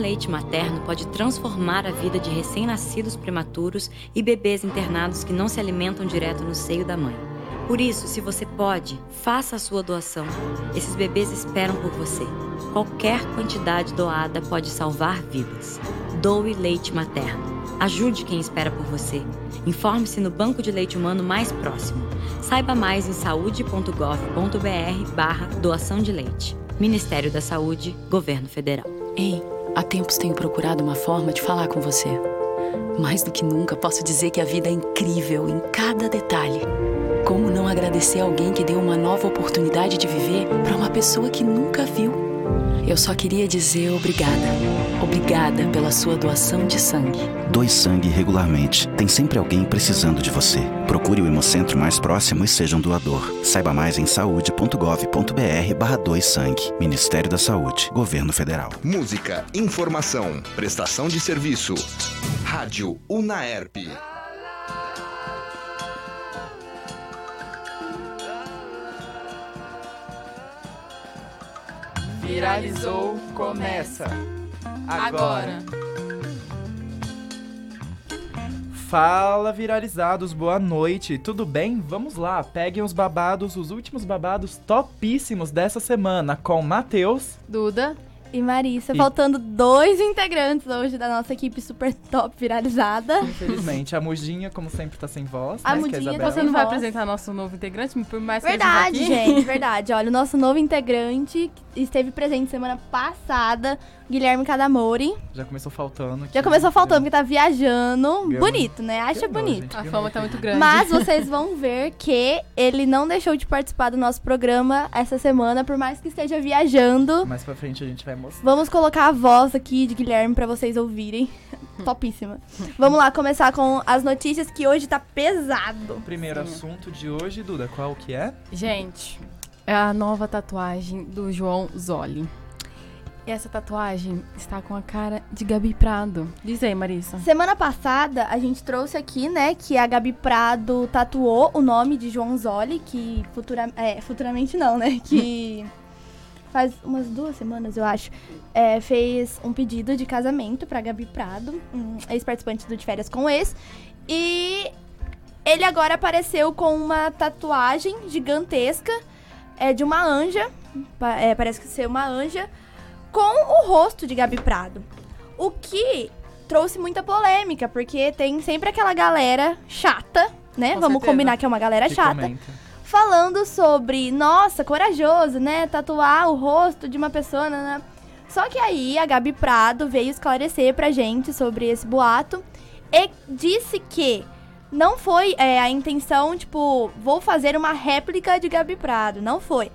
leite materno pode transformar a vida de recém-nascidos prematuros e bebês internados que não se alimentam direto no seio da mãe. Por isso, se você pode, faça a sua doação. Esses bebês esperam por você. Qualquer quantidade doada pode salvar vidas. Doe leite materno. Ajude quem espera por você. Informe-se no banco de leite humano mais próximo. Saiba mais em saúde.gov.br barra doação de leite. Ministério da Saúde, Governo Federal. Ei, há tempos tenho procurado uma forma de falar com você. Mais do que nunca, posso dizer que a vida é incrível em cada detalhe. Como não agradecer alguém que deu uma nova oportunidade de viver para uma pessoa que nunca viu? Eu só queria dizer obrigada. Obrigada pela sua doação de sangue. Doe sangue regularmente. Tem sempre alguém precisando de você. Procure o Hemocentro mais próximo e seja um doador. Saiba mais em saúde.gov.br barra doe sangue. Ministério da Saúde. Governo Federal. Música, informação, prestação de serviço. Rádio Unaerp. Viralizou, começa. Agora. Fala viralizados, boa noite, tudo bem? Vamos lá, peguem os babados, os últimos babados topíssimos dessa semana com Matheus, Duda e Marissa, E- faltando dois integrantes hoje da nossa equipe super top viralizada. infelizmente, a Mudinha, como sempre, tá sem voz, A né, que é Mudinha tá. Você não vai Nossa. apresentar nosso novo integrante, por mais que Verdade, esteja aqui? gente, verdade. Olha, o nosso novo integrante que esteve presente semana passada, Guilherme Cadamori. Já começou faltando. Já aqui. começou faltando porque tá viajando. Ganhou. Bonito, né? Acha Ganhou, bonito. gente, A fama tá muito grande. Mas vocês vão ver que ele não deixou de participar do nosso programa essa semana, por mais que esteja viajando. Mais pra frente a gente vai mostrar. Vamos colocar a voz aqui de Guilherme pra vocês ouvirem. Topíssima. Vamos lá começar com as notícias que hoje tá pesado. Primeiro Sim. assunto de hoje, Duda, qual que é? Gente, é a nova tatuagem do João Zoli. E essa tatuagem está com a cara de Gabi Prado. Diz aí, Marissa. Semana passada a gente trouxe aqui, né, que a Gabi Prado tatuou o nome de João Zoli, que futura, é, futuramente não, né, que faz umas duas semanas, eu acho, é, fez um pedido de casamento pra Gabi Prado, um ex-participante do De Férias com Ex, e ele agora apareceu com uma tatuagem gigantesca é, de uma anja, é, parece que ser uma anja, com o rosto de Gabi Prado. O que trouxe muita polêmica, porque tem sempre aquela galera chata, né? Com Vamos certeza. combinar que é uma galera Que chata. comenta. Falando sobre, nossa, corajoso, né? Tatuar o rosto de uma pessoa, né? Só que aí a Gabi Prado veio esclarecer pra gente sobre esse boato e disse que não foi é, a intenção, tipo, vou fazer uma réplica de Gabi Prado. Não foi.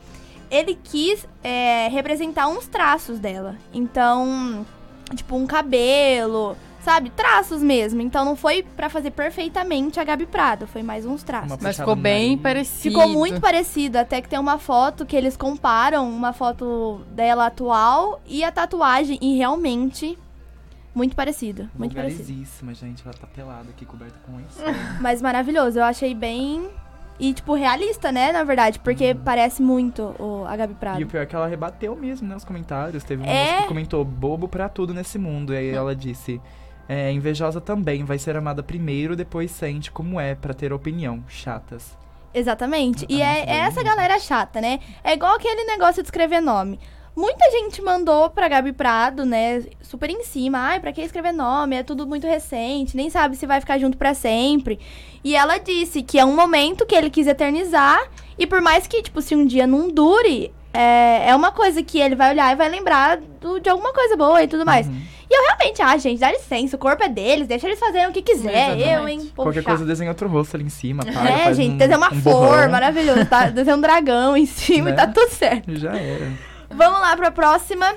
Ele quis é, representar uns traços dela. Então, tipo, um cabelo, sabe? Traços mesmo. Então não foi pra fazer perfeitamente a Gabi Prado, foi mais uns traços. Mas ficou bem parecido. Ficou muito parecido, até que tem uma foto que eles comparam uma foto dela atual e a tatuagem, e realmente muito parecido, muito parecido. Gente. Ela tá pelada aqui, coberta com isso. Mas maravilhoso, eu achei bem e tipo realista, né, na verdade, porque parece muito o a Gabi Prado. E o pior é que ela rebateu mesmo, né, os comentários. Teve uma É. moça que comentou bobo pra tudo nesse mundo. E aí ela disse: é, invejosa também, vai ser amada primeiro, depois sente como é pra ter opinião. Chatas. Exatamente. E Ah, é, nossa, é bem essa galera chata, né? É igual aquele negócio de escrever nome. Muita gente mandou pra Gabi Prado, né? Super em cima. Ai, pra que escrever nome? É tudo muito recente. Nem sabe se vai ficar junto pra sempre. E ela disse que é um momento que ele quis eternizar. E por mais que, tipo, se um dia não dure, é, é uma coisa que ele vai olhar e vai lembrar do- de alguma coisa boa e tudo mais. Uhum. E eu realmente, ah, gente, dá licença. O corpo é deles. Deixa eles fazerem o que quiser. Exatamente. Eu, hein? Povo Qualquer coisa desenha outro rosto ali em cima. Para, É, gente, um, desenha uma um flor, maravilhoso. Tá? Desenha um dragão em cima e Né? tá tudo certo. Já era. Vamos lá pra próxima.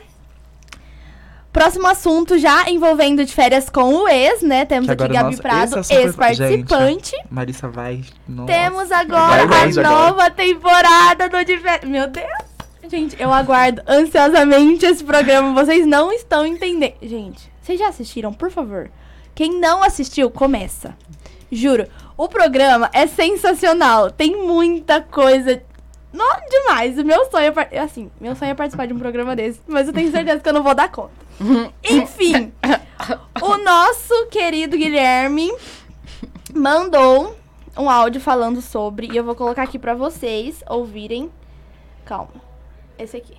Próximo assunto já envolvendo de férias com o ex, né? Temos aqui Gabi nossa, Prado, é ex-participante. Marissa vai. Nossa. Temos agora Vai a longe agora. nova temporada do de férias. Meu Deus! Gente, eu aguardo ansiosamente esse programa. Vocês não estão entendendo. Gente, vocês já assistiram, por favor? Quem não assistiu, começa. Juro. O programa é sensacional. Tem muita coisa. Não demais. O meu sonho é. Assim, meu sonho é participar de um programa desse. Mas eu tenho certeza que eu não vou dar conta. Enfim. querido Guilherme mandou um áudio falando sobre, e eu vou colocar aqui pra vocês ouvirem. Calma. Esse aqui.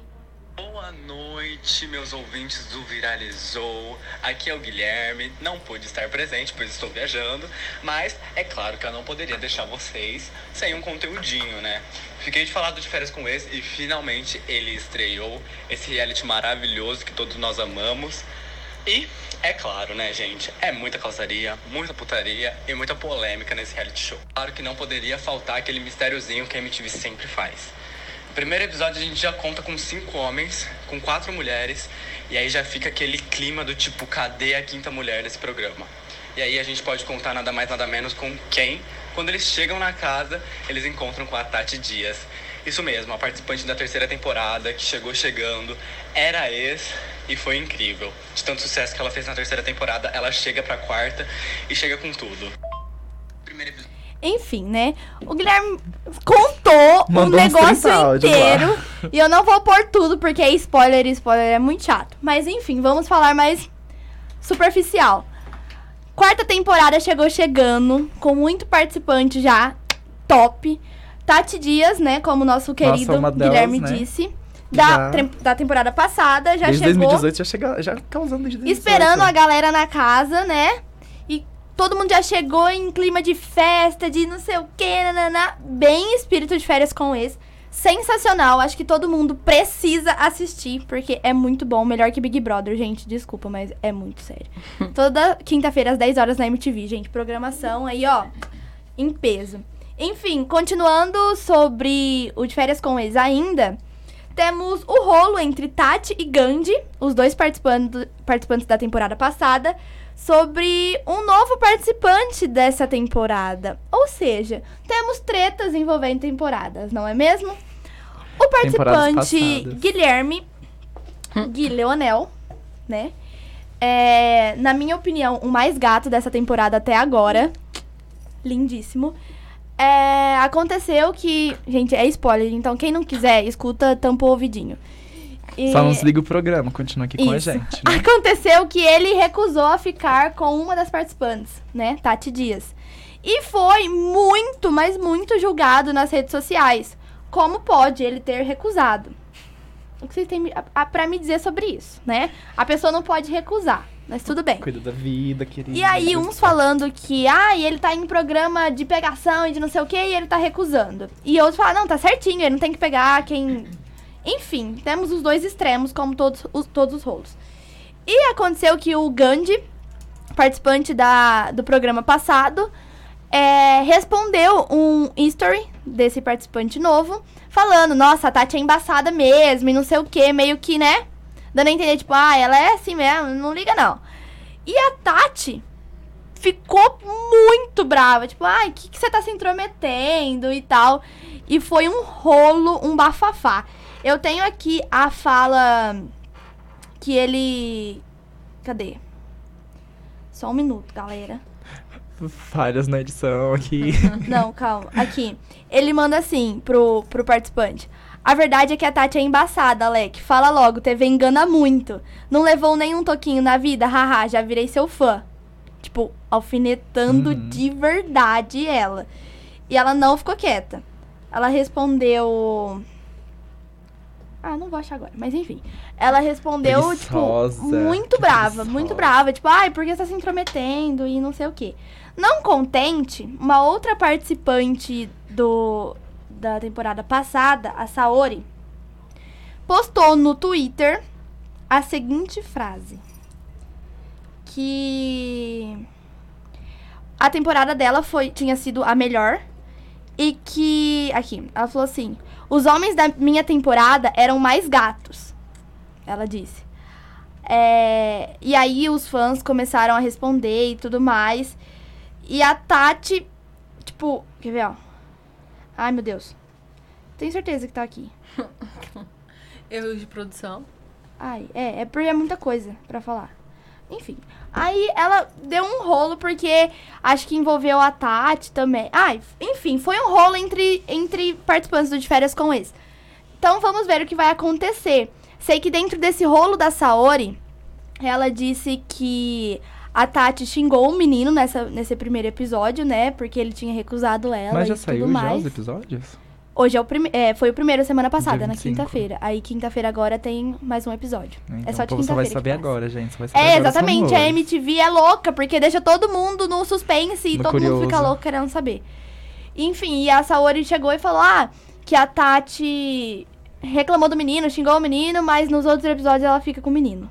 Boa noite, meus ouvintes do Viralizou. Aqui é o Guilherme. Não pude estar presente, pois estou viajando. Mas é claro que eu não poderia deixar vocês sem um conteúdinho, né? Fiquei de falar do de férias com esse e finalmente ele estreou esse reality maravilhoso que todos nós amamos. E é claro, né, gente? É muita calçaria, muita putaria e muita polêmica nesse reality show. Claro que não poderia faltar aquele mistériozinho que a MTV sempre faz. No primeiro episódio a gente já conta com cinco homens, com quatro mulheres, e aí já fica aquele clima do tipo, cadê a quinta mulher desse programa? E aí a gente pode contar nada mais nada menos com quem, quando eles chegam na casa, eles encontram com a Tati Dias. Isso mesmo, a participante da terceira temporada, que chegou chegando, era ex e foi incrível. De tanto sucesso que ela fez na terceira temporada, ela chega pra quarta e chega com tudo. Primeiro episódio. Enfim, né? O Guilherme contou Mandou um negócio 30 áudios lá. inteiro. E eu não vou pôr tudo, porque é spoiler e spoiler é muito chato. Mas enfim, vamos falar mais superficial. Quarta temporada chegou chegando, com muito participante já, top. Tati Dias, né, como nosso querido uma delas, Guilherme né? disse, da, Já- da temporada passada, já Desde chegou 2018 já chega, já causando desde 2018. esperando a galera na casa, né? E todo mundo já chegou em clima de festa, de não sei o que, nananá. Bem espírito de férias com esse. Sensacional, acho que todo mundo precisa assistir, porque é muito bom. Melhor que Big Brother, gente. Desculpa, mas é muito sério. Toda quinta-feira, às 10 horas na MTV, gente. Programação aí, ó, em peso. Enfim, continuando sobre o de férias com ex ainda, temos o rolo entre Tati e Gandhi, os dois participando, participantes da temporada passada, sobre um novo participante dessa temporada. Ou seja, temos tretas envolvendo temporadas, não é mesmo? O participante. Guilherme Gui Leonel, né? É, na minha opinião, o mais gato dessa temporada até agora. Lindíssimo. É, aconteceu que. Gente, é spoiler, então quem não quiser, escuta, tampa o ouvidinho. E- Só não desliga o programa, continua aqui com a Isso. gente, né? Aconteceu que ele recusou a ficar com uma das participantes, né? Tati Dias. E foi muito, mas muito julgado nas redes sociais. Como pode ele ter recusado? O que vocês têm me- a- a- pra me dizer sobre isso, né? A pessoa não pode recusar, mas tudo bem. Cuida da vida, querida. E aí, uns falando que, ah, ele tá em programa de pegação e de não sei o que, e ele tá recusando. E outros falam, não, tá certinho, ele não tem que pegar quem. Enfim, temos os dois extremos, como todos os, todos os rolos. E aconteceu que o Gandhi, participante da, do programa passado, é, respondeu um history desse participante novo, falando, nossa, a Tati é embaçada mesmo, e não sei o que, meio que, né? Dando a entender, tipo, ah, ela é assim mesmo, não liga não. E a Tati ficou muito brava, tipo, ai, o que, que você tá se intrometendo e tal. E foi um rolo, um bafafá. Eu tenho aqui a fala que ele. Cadê? Só um minuto, galera. Falhas na edição aqui. Não, calma. Aqui. Ele manda assim pro, pro participante. A verdade é que a Tati é embaçada, Alec. Fala logo, TV engana muito. Não levou nenhum toquinho na vida? Haha, já virei seu fã. Tipo, alfinetando Uhum. de verdade ela. E ela não ficou quieta. Ela respondeu. Ah, não vou achar agora, mas enfim. Ela respondeu, Preguiçosa, tipo, muito brava, preguiçosa. muito brava. Tipo, ai, por que você tá se intrometendo e não sei o quê. Não contente, uma outra participante do, da temporada passada, a Saori, postou no Twitter a seguinte frase. Que a temporada dela foi tinha sido a melhor e que aqui, ela falou assim: "Os homens da minha temporada eram mais gatos". Ela disse. É, e aí os fãs começaram a responder e tudo mais. E a Tati, tipo, quer ver, ó? Ai, meu Deus. Tenho certeza que tá aqui. Erros de produção. Ai, é, é porque é muita coisa pra falar. Enfim. Aí ela deu um rolo porque acho que envolveu a Tati também. Ai, enfim, foi um rolo entre, entre participantes do De Férias com esse. Então vamos ver o que vai acontecer. Sei que dentro desse rolo da Saori, ela disse que A Tati xingou o menino nessa, nesse primeiro episódio, né? Porque ele tinha recusado ela Mas já e saiu tudo já mais. os episódios? Hoje é o prime é, foi o primeiro semana passada, na 25. quinta-feira. Aí quinta-feira agora tem mais um episódio. Então, é só de povo só vai quinta-feira. saber agora, gente. Vai saber É, agora exatamente. A. MTV é louca, porque deixa todo mundo no suspense e No todo mundo fica curioso. louco querendo saber. Enfim, e a Saori chegou e falou: ah, que a Tati reclamou do menino, xingou o menino, mas nos outros episódios ela fica com o menino.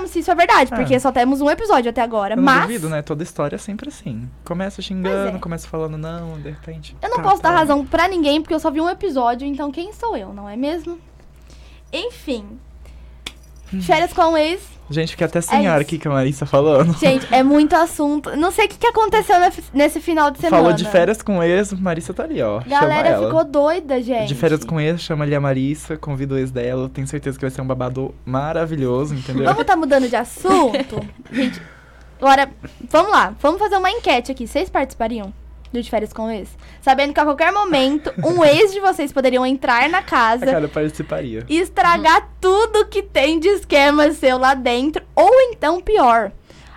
Sabemos se isso é verdade, Ah. porque só temos um episódio até agora. Eu não mas duvido, né? Toda história é sempre assim. Começa xingando, é. começa falando não, de repente. eu não tá, posso dar tá. razão pra ninguém, porque eu só vi um episódio, então quem sou eu, não é mesmo? Enfim. Hum. Férias com o ex. Gente, fiquei até sem É ar aqui que a Marissa falando. Gente, é muito assunto. Não sei o que, que aconteceu nesse final de semana. Falou de férias com ex, Marissa tá ali, ó. Galera ficou doida, gente. De férias com ex, chama ali a Marissa, convida o ex dela. Tenho certeza que vai ser um babado maravilhoso, entendeu? Vamos tá mudando de assunto? gente, agora, vamos lá. Vamos fazer uma enquete aqui. Vocês participariam do de férias com ex? Sabendo que a qualquer momento, um ex de vocês poderiam entrar na casa cara, eu participaria. e estragar tudo que tem de esquema seu lá dentro. Ou então, pior,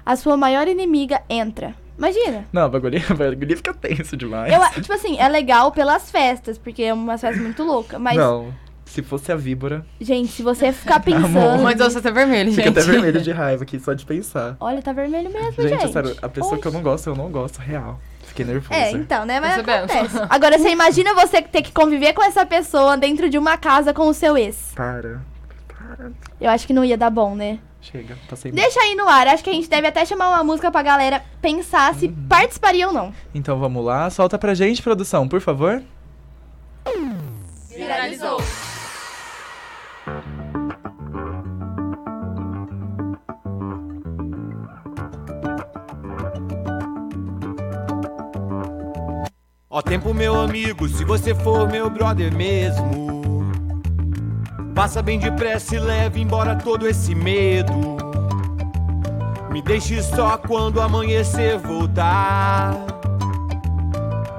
a sua maior inimiga entra. Imagina. Não, o bagulho, o bagulho fica tenso demais. Eu, tipo assim, é legal pelas festas, porque é uma festa muito louca. Mas, Não, se fosse a víbora, gente, se você ficar pensando. Mas você tá vermelho, fica gente. até vermelho de raiva aqui, só de pensar. Olha, tá vermelho mesmo, Gente, gente. sério, a pessoa que eu não gosto, eu não gosto, real. Fiquei nervosa. É, então, né? Mas Percebemos. acontece. Agora, você imagina você ter que conviver com essa pessoa dentro de uma casa com o seu ex. Para. Para. Eu acho que não ia dar bom, né? Chega, passei Deixa aí no ar. Acho que a gente deve até chamar uma música pra galera pensar se Uhum. participaria ou não. Então vamos lá, solta pra gente, produção, por favor. Viralizou. Ó tempo, meu amigo, se você for meu brother mesmo. Passa bem depressa e leve embora todo esse medo. Me deixe só quando amanhecer voltar.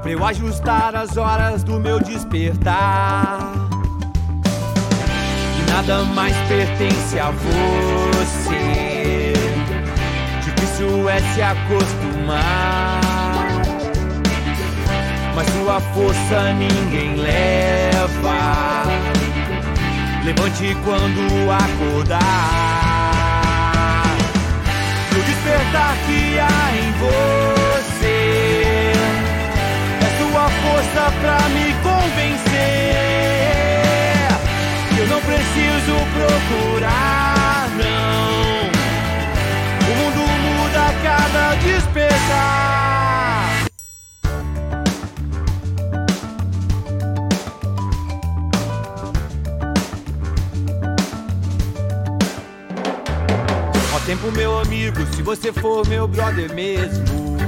Pra eu ajustar as horas do meu despertar. E nada mais pertence a você. Difícil é se acostumar. Mas sua força ninguém leva. Levante quando acordar. E o despertar que há em você é sua força pra me convencer. Eu não preciso procurar, não. O mundo muda a cada despertar. Tempo, meu amigo, se você for meu brother mesmo.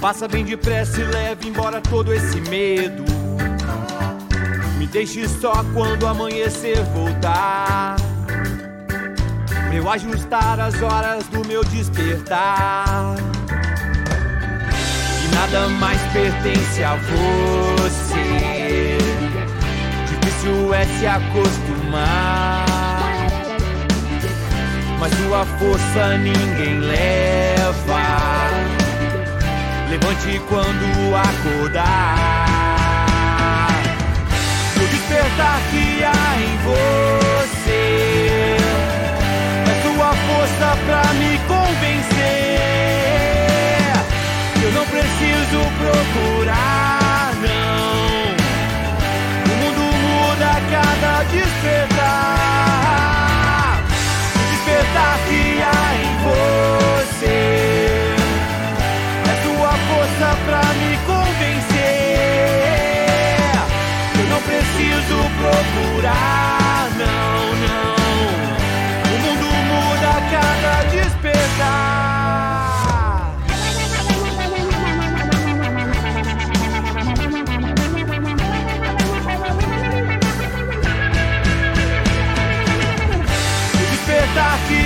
Passa bem depressa e leve embora todo esse medo. Me deixe só quando amanhecer voltar. Pra eu ajustar as horas do meu despertar. E nada mais pertence a você. Difícil é se acostumar. Mas sua força ninguém leva. Levante quando acordar. O despertar que há em você é sua força pra me convencer. Eu não preciso procurar, não. O mundo muda a cada despertar. vencer. É tua força pra me convencer. Eu não preciso procurar, não, não. O mundo muda a cada despertar. tá aqui.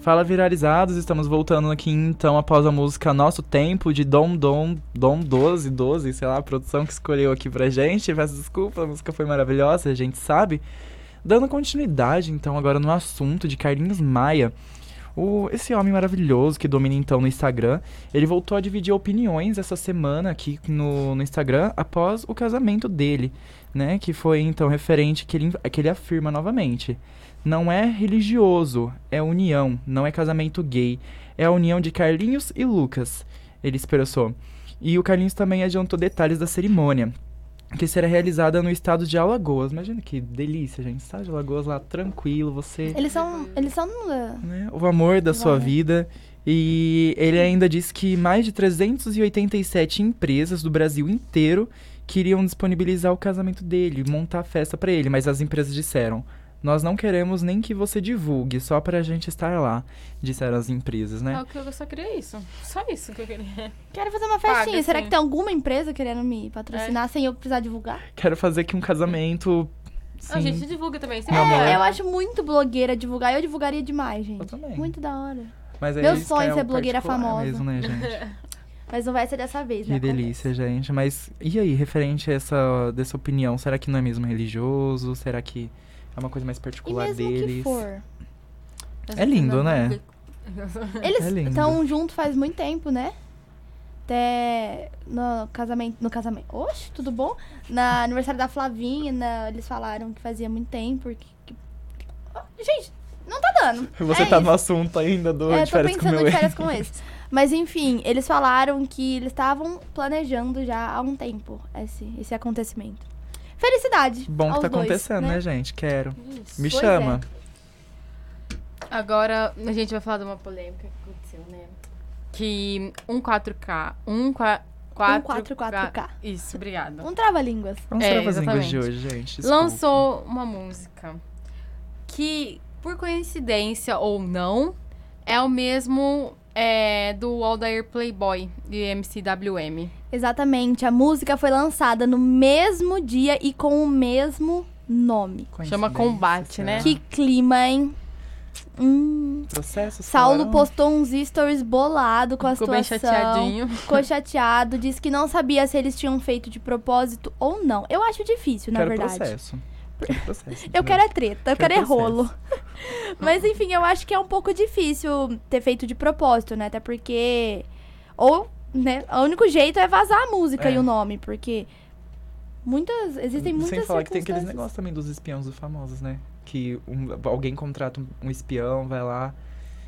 Fala viralizados, estamos voltando aqui então após a música Nosso Tempo de Dom Dom Dom 12, 12, sei lá, a produção que escolheu aqui pra gente. Peço desculpa, a música foi maravilhosa, a gente sabe. Dando continuidade então agora no assunto de Carlinhos Maia. O, esse homem maravilhoso que domina então no Instagram, ele voltou a dividir opiniões essa semana aqui no, no Instagram após o casamento dele, né? Que foi então referente que ele, que ele afirma novamente não é religioso, é união, não é casamento gay. É a união de Carlinhos e Lucas, ele expressou. E o Carlinhos também adiantou detalhes da cerimônia, que será realizada no estado de Alagoas. Imagina que delícia, gente. Estado de Alagoas lá, tranquilo, você... Eles são... Eles são... Né, o amor da sua vida. E ele ainda disse que mais de 387 empresas do Brasil inteiro queriam disponibilizar o casamento dele, montar a festa para ele, mas as empresas disseram: nós não queremos nem que você divulgue, só pra gente estar lá, disseram as empresas, né? É o que eu só queria isso. Só isso que eu queria. Quero fazer uma festinha. Paga, Será sim. que tem alguma empresa querendo me patrocinar é. sem eu precisar divulgar? Quero fazer aqui um casamento. Sim. A gente divulga também. Sim. É, eu acho muito blogueira divulgar. Eu divulgaria demais, gente. Eu também. Muito da hora. Mas Meu sonho é ser blogueira famosa. Mesmo, né, gente? Mas não vai ser dessa vez, né? Que delícia, gente. Mas e aí, referente a essa dessa opinião, será que não é mesmo religioso? Será que é uma coisa mais particular e mesmo deles. Que for. É lindo, né? Eles estão é juntos faz muito tempo, né? Até no casamento. No casamento. Oxe, tudo bom? Na aniversário da Flavinha, na, eles falaram que fazia muito tempo. Porque, que, gente, não tá dando. Você é tá isso. no assunto ainda do é, de férias tô pensando com de férias com esse. Mas enfim, eles falaram que eles estavam planejando já há um tempo esse, esse acontecimento felicidade. Bom que tá dois, acontecendo, né? né? gente? Quero. Isso. Me pois chama. É. Agora a gente vai falar de uma polêmica que aconteceu, né? Que um 4K, um 4 um 4K. Isso, obrigada. Um trava-línguas. Vamos é, trava-línguas de hoje, gente. Desculpa. Lançou uma música que, por coincidência ou não, é o mesmo é, do Aldair Playboy, de MCWM. Exatamente. A música foi lançada no mesmo dia e com o mesmo nome. Chama Combate, né? Que clima, hein? Hum. Processo. Saulo postou uns stories bolado com a Ficou situação. Ficou bem chateadinho. Ficou chateado. Disse que não sabia se eles tinham feito de propósito ou não. Eu acho difícil, na Quero verdade. Processo. Quero processo. eu quero é treta, eu quero, quero é rolo. Mas enfim, eu acho que é um pouco difícil ter feito de propósito, né? Até porque. Ou né? O único jeito é vazar a música é. e o nome, porque muitas existem muitas Sem falar que tem aqueles negócios também dos espiões dos famosos, né? Que um, alguém contrata um, espião, vai lá,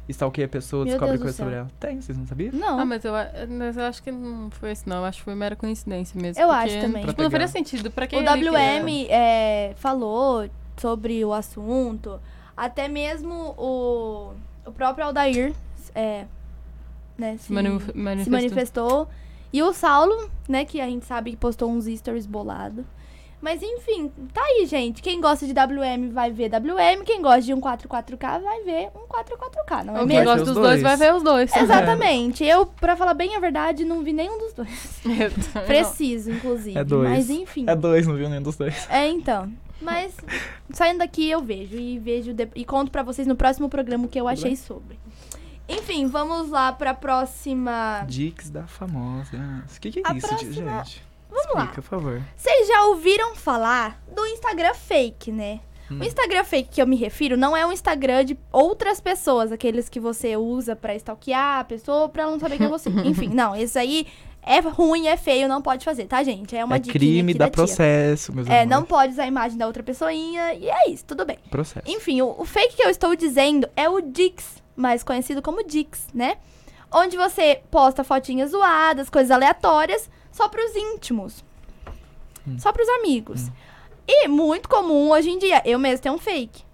stalkeia a pessoa, Meu descobre coisa sobre ela. Tem, vocês não sabiam? Não. Ah, mas eu, mas eu acho que não foi isso, não. Eu acho que foi mera coincidência mesmo. Eu acho também. Tipo, não faria sentido. Pra quem o WM é, falou sobre o assunto. Até mesmo o, o próprio Aldair é, né, se, manifestou. se manifestou. E o Saulo, né, que a gente sabe que postou uns stories bolado. Mas enfim, tá aí, gente. Quem gosta de WM vai ver WM. Quem gosta de um 44K vai ver um 44K, não é Ou mesmo? Quem gosta dos dois. dois vai ver os dois. Exatamente. Eu, pra falar bem a verdade, não vi nenhum dos dois. Preciso, inclusive. É dois. Mas enfim. É dois, não viu nenhum dos dois. É, então. Mas saindo daqui eu vejo e vejo de... e conto para vocês no próximo programa o que eu achei sobre. Enfim, vamos lá pra próxima. Dicks da famosa. O que, que é a isso, próxima... gente? Vamos Explica, lá. por favor. Vocês já ouviram falar do Instagram fake, né? Hum. O Instagram fake que eu me refiro não é um Instagram de outras pessoas, aqueles que você usa pra stalkear a pessoa pra ela não saber quem é você. Enfim, não, esse aí é ruim, é feio, não pode fazer, tá, gente? É uma é crime, dá processo, meus É, amores. não pode usar a imagem da outra pessoinha e é isso, tudo bem. Processo. Enfim, o, o fake que eu estou dizendo é o Dix mais conhecido como Dix, né? Onde você posta fotinhas zoadas, coisas aleatórias, só para os íntimos. Hum. Só para os amigos. Hum. E muito comum hoje em dia, eu mesmo tenho um fake.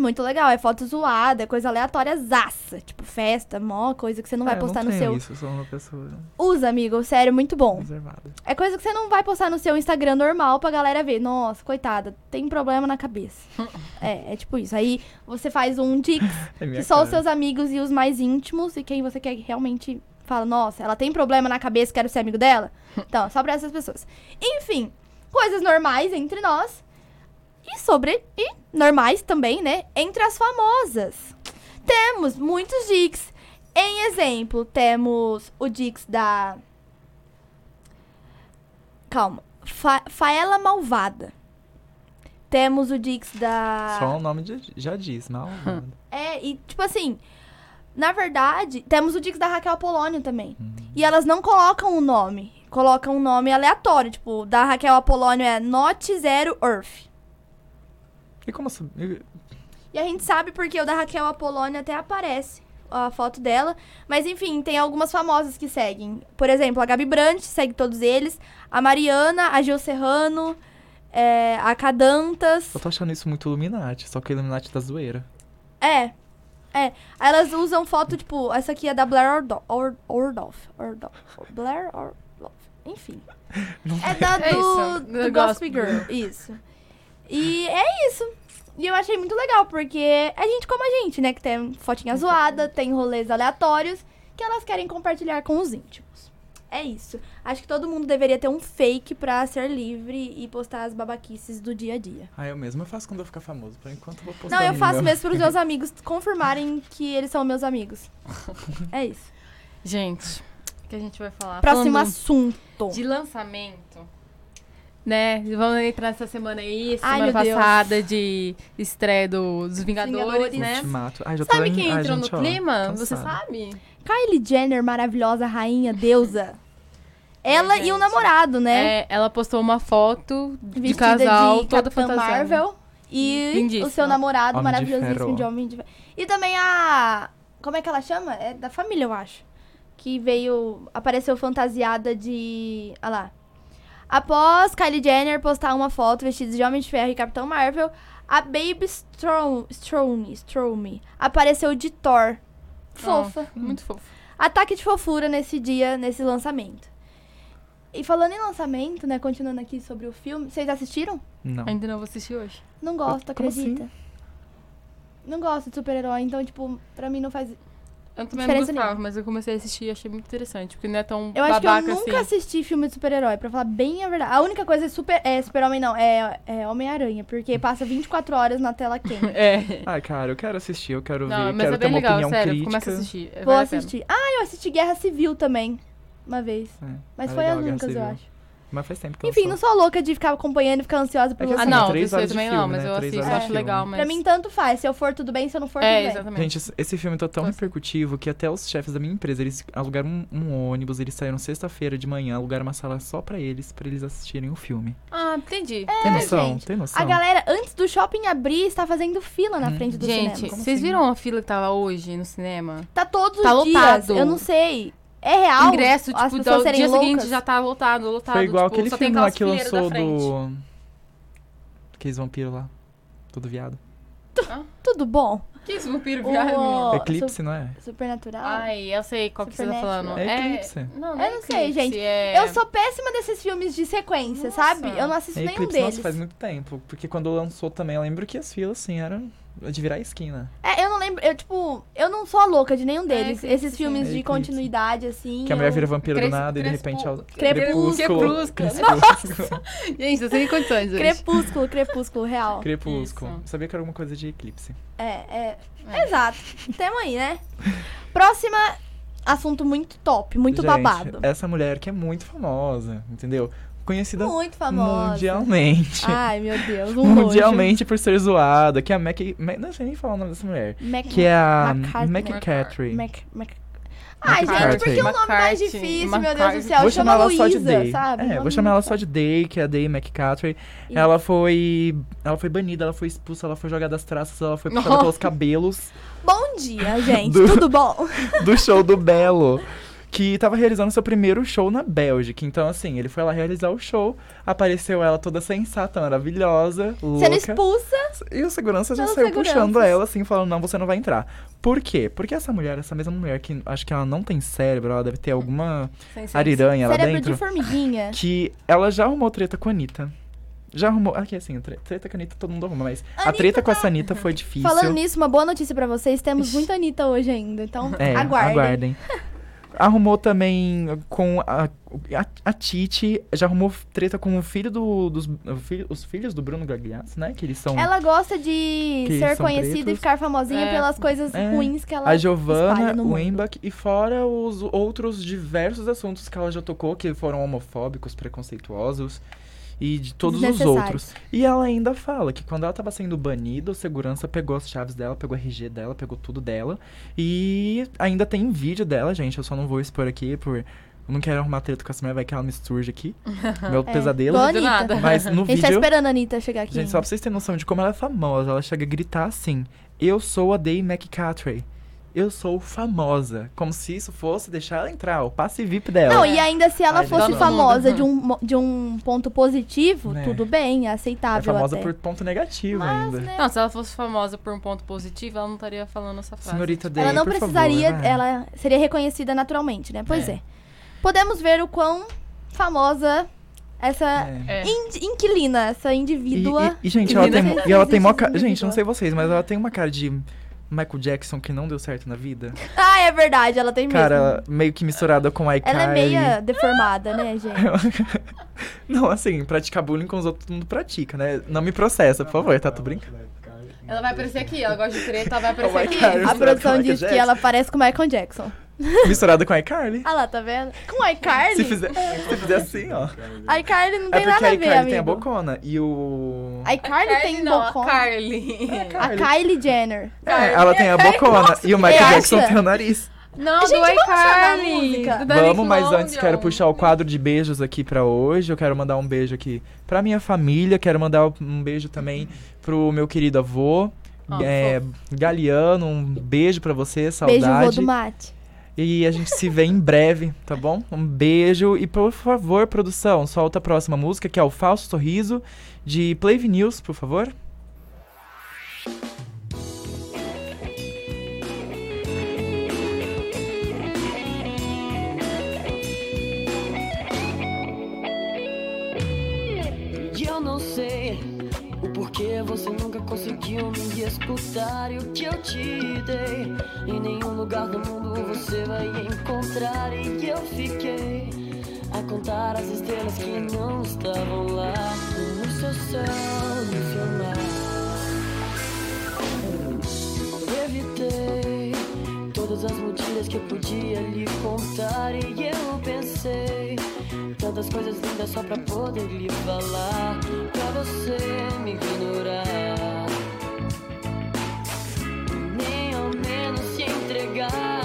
Muito legal, é foto zoada, é coisa aleatória zaça. Tipo, festa, mó coisa que você não vai é, postar não no seu. Isso, eu sou uma pessoa. Usa, amigo, sério, muito bom. Reservada. É coisa que você não vai postar no seu Instagram normal pra galera ver. Nossa, coitada, tem problema na cabeça. é, é tipo isso. Aí você faz um dix é que só cara. os seus amigos e os mais íntimos e quem você quer realmente fala, nossa, ela tem problema na cabeça, quero ser amigo dela. Então, só pra essas pessoas. Enfim, coisas normais entre nós e sobre. E normais também, né? Entre as famosas. Temos muitos Dix. Em exemplo, temos o Dix da. Calma. Fa Faela Malvada. Temos o Dix da. Só o nome de- já diz, mal. É, e tipo assim, na verdade, temos o Dix da Raquel Apolônio também. Hum. E elas não colocam o nome, colocam um nome aleatório, tipo, da Raquel Apolônio é Not Zero Earth. E como assim? E- E a gente sabe porque o da Raquel Apolônio até aparece a foto dela, mas enfim, tem algumas famosas que seguem. Por exemplo, a Gabi Brandt segue todos eles, a Mariana, a Gil Serrano, é, a Cadantas. Eu tô achando isso muito Illuminati, só que Illuminati da zoeira. É. É. Aí elas usam foto, tipo, essa aqui é da Blair Ordo Or Ordoff. Ordoff. Blair Ordoff. Enfim. É da do, É do do Gossip Gossip Girl. Isso. E é isso. E eu achei muito legal, porque é gente como a gente, né? Que tem fotinha zoada, tem rolês aleatórios, que elas querem compartilhar com os íntimos. É isso. Acho que todo mundo deveria ter um fake pra ser livre e postar as babaquices do dia a dia. Ah, eu mesmo eu faço quando eu ficar famoso. Por enquanto eu vou postar Não, eu faço mesmo para os meus amigos confirmarem que eles são meus amigos. É isso. Gente, o que a gente vai falar? Próximo Falando assunto. de lançamento. Né? Vamos entrar nessa semana aí, Ai, semana Deus. passada de estreia do- dos Vingadores, Vingadores. né? Ultimato. Ai, já tô Sabe em- quem ai, entrou gente, no ó, clima? Você sabe? Kylie Jenner, maravilhosa rainha, deusa. Ela e o namorado, né? É, ela postou uma foto de Vestida casal, de toda Capitã fantasiada. Marvel. E Lindíssima. o seu namorado Homem de maravilhosíssimo Ferro. de Homem de Ferro. E também a... Como é que ela chama? É da família, eu acho. Que veio... Apareceu fantasiada de... Olha lá. Após Kylie Jenner postar uma foto vestida de Homem de Ferro e Capitão Marvel, a Baby Strom, Strome, Strome apareceu de Thor. Fofa. Oh, muito fofo. Ataque de fofura nesse dia, nesse lançamento. E falando em lançamento, né, continuando aqui sobre o filme, vocês assistiram? Não. Ainda não vou assistir hoje. Não gosto, Como acredita? assim? Não gosto de super-herói, então, tipo, pra mim não faz. Eu também não gostava, nenhuma. mas eu comecei a assistir e achei muito interessante, porque não é tão Eu acho que eu babaca nunca assim. assisti filme de super-herói, pra falar bem a verdade. A única coisa é super. É super-homem, não, é, é Homem-Aranha, porque passa 24 horas na tela quente. É. Ai, cara, eu quero assistir, eu quero Não, ver, mas quero é ter bem uma legal, opinião sério. crítica. Começa a assistir. Vou a pena. assistir. Ah, eu assisti Guerra Civil também. Uma vez. É, Mas é foi legal, as únicas, eu acho. Mas faz tempo que Enfim, não lançou. sou louca de ficar acompanhando e ficar ansiosa por É lançar. assim, Ah, não, três horas de também filme, não, mas né? eu Três assisto, acho legal, mas... Pra mim, tanto faz. Se eu for, tudo bem. Se eu não for, É, tudo bem. exatamente. Gente, esse- filme tá tão Nossa. repercutivo que até os chefes da minha empresa, eles alugaram um, um ônibus, eles saíram sexta-feira de manhã, alugaram uma sala só pra eles, pra eles assistirem o filme. Ah, entendi. Tem É, noção? gente. Tem noção? A galera, antes do shopping abrir, está fazendo fila na Hum. frente do Gente, cinema. Como vocês assim? viram a fila que tava hoje no cinema? Tá todos Tá os dias. lotado. Eu não sei. É real? Ingresso, tipo, do dia loucas? seguinte já tá lotado, lotado. Foi igual tipo, aquele só tem filme lá que lançou do... Aqueles vampiros lá. Todo viado. Tudo bom. Que isso, vampiro O- viado, menina? Eclipse, não é? Supernatural. Ai, eu sei qual que você tá falando. É Eclipse. Não, não Eu é não sei, gente. é- Eu sou péssima desses filmes de sequência, Nossa. sabe? Eu não assisto É nenhum Eclipse, deles. nossa, faz muito tempo. Porque quando lançou também, eu lembro que as filas, assim, eram de virar a esquina. É, eu não lembro. Eu, tipo, eu não sou a louca de nenhum deles. Eclipse, Esses sim. filmes É de continuidade, assim. Que a mulher eu- vira vampiro do Cres- nada e de repente... ela- Crepúsculo. Crepúsculo. Crepúsculo. Gente, eu tenho condições hoje. Crepúsculo, crepúsculo, real. Crepúsculo. Isso. Sabia que era alguma coisa de Eclipse. É, é. Exato. Tamo aí, né? Próxima assunto muito top, muito Gente, babado. essa mulher que é muito famosa, entendeu? Conhecida Muito famosa. mundialmente. Ai, meu Deus, um nojo. mundialmente por ser zoada, que é a Mac... Mac- Não sei nem falar o nome dessa mulher. Mac... Que é a. McCaffrey. Mac... Mac... Ai, gente, McCarthy. por que o nome mais McCarthy. difícil, meu Deus do McCarthy. céu? Vou Chama chamar ela só de Luísa, Day. sabe? É, vou chamar ela só de Day, que é a Day McCaffrey. Ela foi. Ela foi banida, ela foi expulsa, ela foi jogada das traças, ela foi puxada pelos cabelos Bom dia, gente. Do- Tudo bom? do show do Belo. Que tava realizando seu primeiro show na Bélgica. Então, assim, ele foi lá realizar o show. Apareceu ela toda sensata, maravilhosa, Sendo louca. expulsa. E o segurança já saiu seguranças. puxando ela, assim, falando, não, você não vai entrar. Por quê? Porque essa mulher, essa mesma mulher, que acho que ela não tem cérebro, ela deve ter alguma Sem ser- ariranha lá Cérebro dentro. de formiguinha. que ela já arrumou treta com a Anitta. Já arrumou. Aqui, assim, tre- treta com a Anitta todo mundo arruma, mas a Anitta treta com tá- essa Anitta foi difícil. Falando nisso, uma boa notícia pra vocês. Temos muita Anitta hoje ainda. Então, é, aguardem. aguardem. arrumou também com a, a, a Titi, já arrumou treta com o filho do, dos filho- os filhos do Bruno Gagliasso, né? Que eles são Ela gosta de ser conhecida pretos. e ficar famosinha É. pelas coisas É. ruins que ela a Giovanna, o. Embach e fora os outros diversos assuntos que ela já tocou, que foram homofóbicos, preconceituosos e de todos os outros. E ela ainda fala que quando ela tava sendo banida, o segurança pegou as chaves dela, pegou o RG dela, pegou tudo dela. E ainda tem vídeo dela, gente. Eu só não vou expor aqui por. Eu não quero arrumar treta com essa mulher, vai que ela me surge aqui. Meu É, pesadelo. Do Anitta. nada. Mas no A gente tá vídeo. esperando a Anitta chegar aqui. Gente, só pra vocês terem noção de como ela é famosa, ela chega a gritar assim: Eu sou a Day McCattray. Eu sou famosa. Como se isso fosse deixar ela entrar, o passe VIP dela. Não, e ainda se ela Ai, fosse gente. famosa de um, de um ponto positivo, Né. tudo bem, é é aceitável famosa até. por ponto negativo Mas, ainda. né, Não, se ela fosse famosa por um ponto positivo, ela não estaria falando essa frase. Senhorita Day, ela não por precisaria, favor, vai. ela seria reconhecida naturalmente, né? Pois É. é. Podemos ver o quão famosa essa É. É. ind- inquilina, essa indivídua. e- e, gente, E ela ainda tem, e ela tem mó. Gente, não sei vocês, mas ela tem uma cara de Michael Jackson que não deu certo na vida. Ah, é verdade, ela tem mesmo. Cara, meio que misturada com a ela é meia deformada, né, gente? Não, assim, praticar bullying com os outros, todo mundo pratica, né? Não me processa, por favor, tá? Tô brincando. Ela vai aparecer aqui, ela gosta de treta, ela vai aparecer Oh my aqui. God. A produção diz que Jackson. ela parece com o Michael Jackson. Misturada com a iCarly. Ah lá, tá vendo? Com a iCarly? Se fizer, se fizer assim, ó. A iCarly não É tem porque nada a a ver, iCarly amigo. tem a bocona e o... A iCarly tem não, a bocona. Carly. A Kylie Jenner. É, ela tem a bocona e o Michael Jackson tem o nariz. Não, Gente, do a iCarly. Vamos, mas antes quero puxar o quadro de beijos aqui pra hoje. Eu quero mandar um beijo aqui pra minha família. Quero mandar um beijo também pro meu querido avô, Ó, é, Galeano. Um beijo pra você, saudade. Beijo, vô do mate. E a gente se vê em breve, tá bom? Um beijo. E por favor, produção, solta a próxima música, que é o Falso Sorriso, de Play News, por favor. Você nunca conseguiu me escutar. E o que eu te dei, em nenhum lugar do mundo você vai encontrar. E eu fiquei a contar as estrelas que não estavam lá no seu céu, no seu mar. Evitei todas as mentiras que eu podia lhe contar. E eu pensei tantas coisas lindas só pra poder lhe falar. Pra você me ignorar. Nem ao menos se entregar.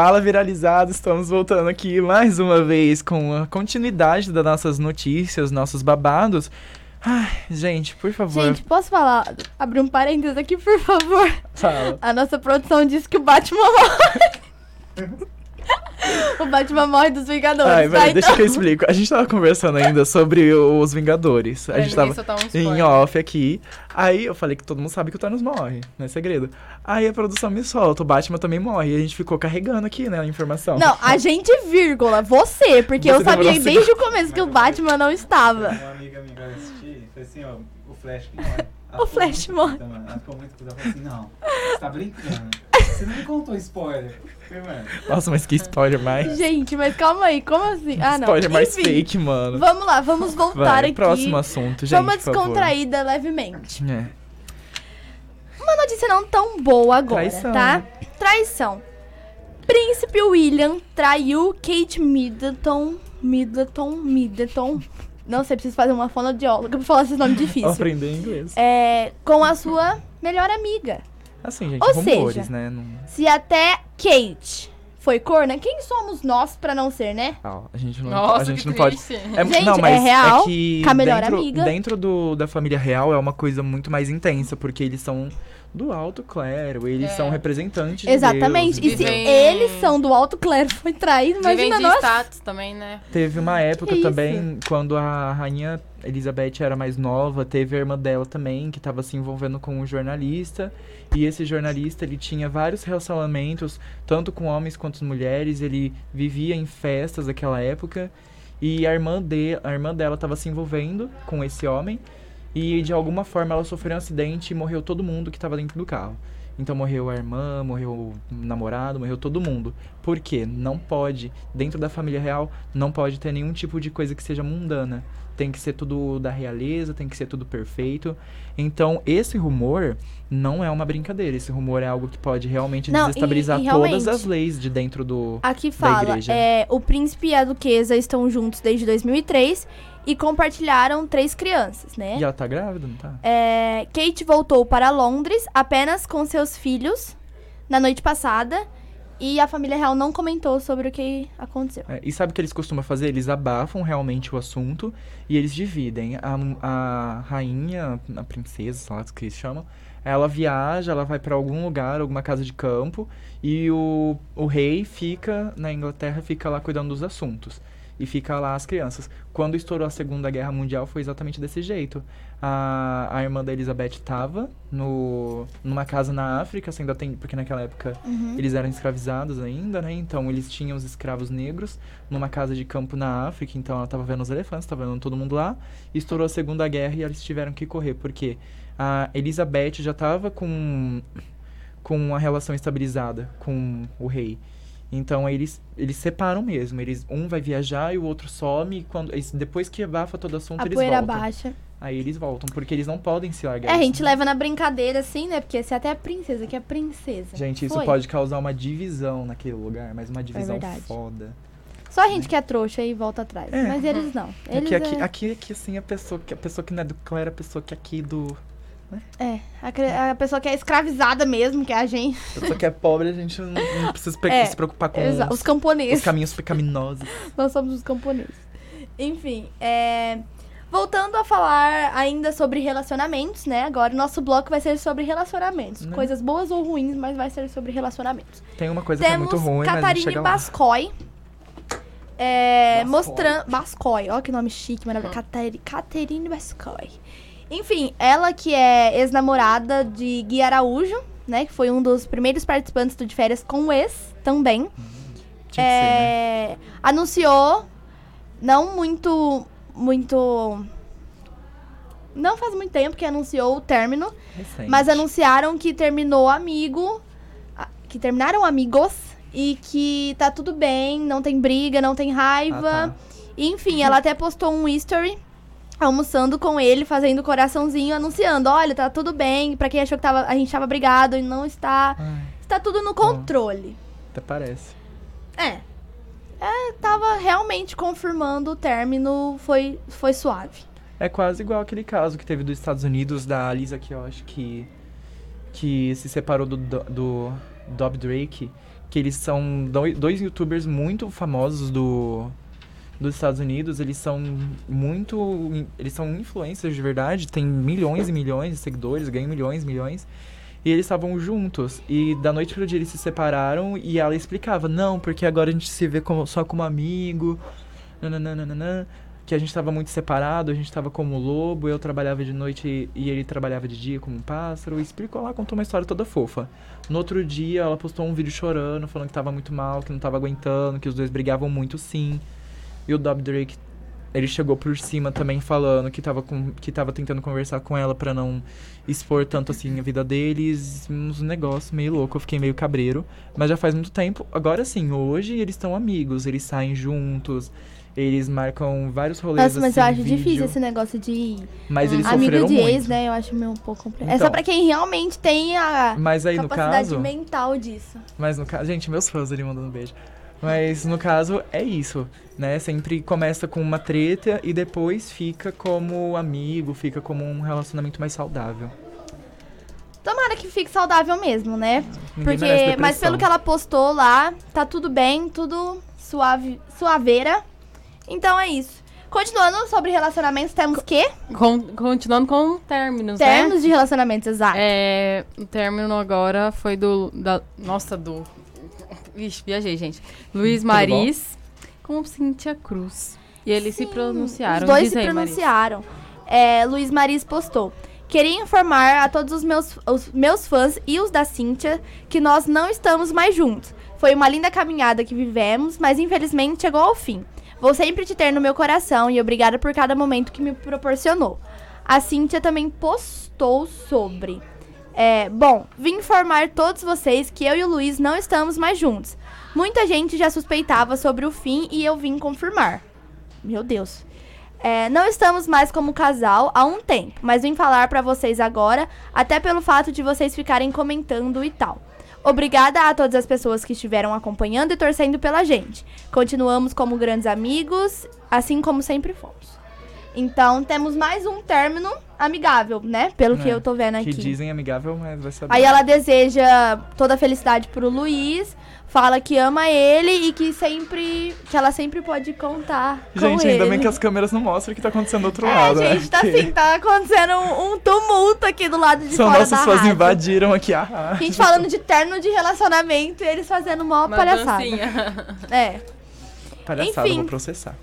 Fala viralizado, estamos voltando aqui mais uma vez com a continuidade das nossas notícias, nossos babados. Ai, gente, por favor, Gente, posso falar? Abrir um parênteses aqui, por favor. fala. A nossa produção disse que o Batman morre. o Batman morre dos Vingadores. Ai, tá? deixa Então- que eu explico. A gente tava conversando ainda sobre os Vingadores. A gente tava um em off aqui. Aí eu falei que todo mundo sabe que o Thanos morre, não é segredo. Aí a produção me solta, o Batman também morre. E a gente ficou carregando aqui, né, a informação. Não, a gente, vírgula, você, porque Você eu sabia desde o começo que o Batman não estava. Uma amiga minha vai assistir, foi assim, ó, o Flash que morre. Ela O Flash morre. Ela ficou muito. Ela falou assim, não, você tá brincando. Você não me contou spoiler. Nossa, mas que spoiler mais. Gente, mas calma aí, como assim? Ah, não. spoiler mais Enfim, fake, mano. Vamos lá, vamos voltar Vai, aqui. próximo assunto, gente, Vamos por favor. descontraída levemente. É. Uma notícia não tão boa agora, Traição. tá? Traição. Príncipe William traiu Kate Middleton. Middleton, Middleton. Não sei, preciso fazer uma fonoaudióloga pra falar esses nomes difíceis. Aprender inglês. É, com a sua melhor amiga. Assim, gente, Ou rumores, seja, né? Não... Se até Kate foi corna, quem somos nós pra não ser, né? Ah, a gente não, Nossa, a gente que não pode. triste. É, Gente, não, é mas real, é que com a melhor dentro, amiga. dentro do, da família real é uma coisa muito mais intensa, porque eles são do alto clero, eles É. são representantes de Exatamente. Deus, E se eles são do alto clero foi traído, imagina de nós. status também, né? Teve uma época isso? também, quando a rainha Elizabeth era mais nova, teve a irmã dela também, que estava se envolvendo com um jornalista. E esse jornalista, ele tinha vários relacionamentos, tanto com homens quanto mulheres. Ele vivia em festas daquela época. E a irmã, de, a irmã dela estava se envolvendo com esse homem. E de alguma forma ela sofreu um acidente e morreu todo mundo que estava dentro do carro. Então morreu a irmã, morreu o namorado, morreu todo mundo. Por quê? Não pode, dentro da família real, não pode ter nenhum tipo de coisa que seja mundana. Tem que ser tudo da realeza, tem que ser tudo perfeito. Então, esse rumor não é uma brincadeira. Esse rumor é algo que pode realmente Não, e- desestabilizar e todas realmente- as leis de dentro do. Aqui fala, igreja. é, o príncipe e a duquesa estão juntos desde 2003 e compartilharam três crianças, né? E ela tá grávida, não tá? É, Kate voltou para Londres apenas com seus filhos na noite passada e a família real não comentou sobre o que aconteceu. É, e sabe o que eles costumam fazer? Eles abafam realmente o assunto e eles dividem. A, a rainha, a princesa, sei lá o que eles chamam, ela viaja, ela vai pra algum lugar, alguma casa de campo, e o, o rei fica na Inglaterra, fica lá cuidando dos assuntos. E fica lá as crianças. Quando estourou a Segunda Guerra Mundial, foi exatamente desse jeito. A, a irmã da Elizabeth estava no, numa casa na África, ainda tem, porque naquela época eles eram escravizados ainda, né? Então eles tinham os escravos negros numa casa de campo na África, então ela tava vendo os elefantes, tava vendo todo mundo lá. Estourou a Segunda Guerra e eles tiveram que correr, porque a Elizabeth já tava com com a relação estabilizada com o rei. Então eles eles separam mesmo, eles um vai viajar e o outro some e quando eles- depois que abafa todo o assunto A eles poeira voltam. baixa. Aí eles voltam, porque eles não podem se largar. É, a gente né? leva na brincadeira assim, né? Porque você até é princesa, que é princesa. Gente, isso Foi. pode causar uma divisão naquele lugar, mas uma divisão verdade. foda. Só a gente que é trouxa e volta atrás. É. Mas eles não. Eles Aqui, aqui, é... aqui, aqui, assim, a pessoa que, a pessoa que não é do clã era a pessoa que é aqui do. É, a, cre- a pessoa que é escravizada mesmo, que é a gente. A pessoa que é pobre, a gente não, não precisa É, se preocupar com os, os camponeses. os caminhos pecaminosos. Nós somos os camponeses. Enfim, é... Voltando a falar ainda sobre relacionamentos, né? Agora o nosso bloco vai ser sobre relacionamentos. Né? Coisas boas ou ruins, mas vai ser sobre relacionamentos. Tem uma coisa que é Temos muito ruim, mas a Catarine lá. Bascoy. É, mostrando. Bascoy, ó que nome chique, maravilhoso. Cateri- Caterine Bascoy. Enfim, ela que é ex-namorada de Gui Araújo, né? Que foi um dos primeiros participantes do De Férias com o ex também. Tinha que ser, né? É, Anunciou, não muito. Muito. não faz muito tempo que anunciou o término, Recente. mas anunciaram que terminou amigo, que terminaram amigos e que tá tudo bem, não tem briga, não tem raiva. Ah, tá. Enfim, ela até postou um history almoçando com ele, fazendo coraçãozinho, anunciando, olha, tá tudo bem, pra quem achou que tava, a gente tava brigado e não está, Ai, está tudo no controle. até parece. É. É, tava realmente confirmando o término, foi, foi suave. É quase igual aquele caso que teve dos Estados Unidos da Lisa Kiosh que que se separou do do, do Dob Drake, que eles são doi- dois youtubers muito famosos do dos Estados Unidos, eles são muito eles são influencers de verdade, tem milhões e milhões de seguidores, ganham milhões e milhões. E eles estavam juntos. E da noite pro dia eles se separaram e ela explicava: "Não, porque agora a gente se vê como, só como amigo". nananana, que a gente tava muito separado, a gente tava como lobo, eu trabalhava de noite e ele trabalhava de dia como um pássaro. E explicou lá, contou uma história toda fofa. No outro dia, ela postou um vídeo chorando, falando que tava muito mal, que não tava aguentando, que os dois brigavam muito sim. E o Dob Drake, ele chegou por cima também falando que tava, com, que tava tentando conversar com ela pra não expor tanto assim a vida deles. Uns negócios meio louco, eu fiquei meio cabreiro. Mas já faz muito tempo. Agora sim, hoje eles estão amigos, eles saem juntos. Eles marcam vários rolês Nossa, mas assim, eu acho vídeo, difícil esse negócio de Mas eles amigo de muito. ex, né? Eu acho meio um pouco complexo. é Então. só pra quem realmente tem a Mas aí no capacidade caso, mental disso. mas no caso, gente, meus fãs ali mandando beijo. Mas no caso é isso, né? Sempre começa com uma treta e depois fica como amigo, fica como um relacionamento mais saudável. Tomara que fique saudável mesmo, né? Ninguém Porque, mas pelo que ela postou lá, tá tudo bem, tudo suave, suaveira. Então é isso. Continuando sobre relacionamentos, temos que? Con- continuando com términos, Termos né? de relacionamentos, exato. É, o término agora foi do. Da, nossa, do. Vixe, viajei, gente. Luiz Maris com Cíntia Cruz. E eles se pronunciaram. Os dois Diz se aí, pronunciaram. É, Luiz Maris postou. Queria informar a todos os meus, os meus fãs e os da Cíntia que nós não estamos mais juntos. Foi uma linda caminhada que vivemos, mas infelizmente chegou ao fim. Vou sempre te ter no meu coração e obrigada por cada momento que me proporcionou. A Cíntia também postou sobre. É, bom, vim informar todos vocês que eu e o Luiz não estamos mais juntos. Muita gente já suspeitava sobre o fim e eu vim confirmar. Meu Deus. É, não estamos mais como casal há um tempo, mas vim falar pra vocês agora, até pelo fato de vocês ficarem comentando e tal. Obrigada a todas as pessoas que estiveram acompanhando e torcendo pela gente. Continuamos como grandes amigos, assim como sempre fomos. Então, temos mais um término amigável, né? Pelo que É, eu tô vendo Que aqui. dizem amigável, mas vai saber. Aí ela deseja toda a felicidade pro Luiz, fala que ama ele e que sempre. que ela sempre pode contar. com Gente, ele. ainda bem que as câmeras não mostram o que tá acontecendo do outro É, lado. né? gente, tá Porque assim, tá acontecendo um, um tumulto aqui do lado de São fora nossos da fãs invadiram aqui a A gente falando de terno de relacionamento e eles fazendo mó Uma palhaçada. dancinha. É. Palhaçada, Enfim. vou processar.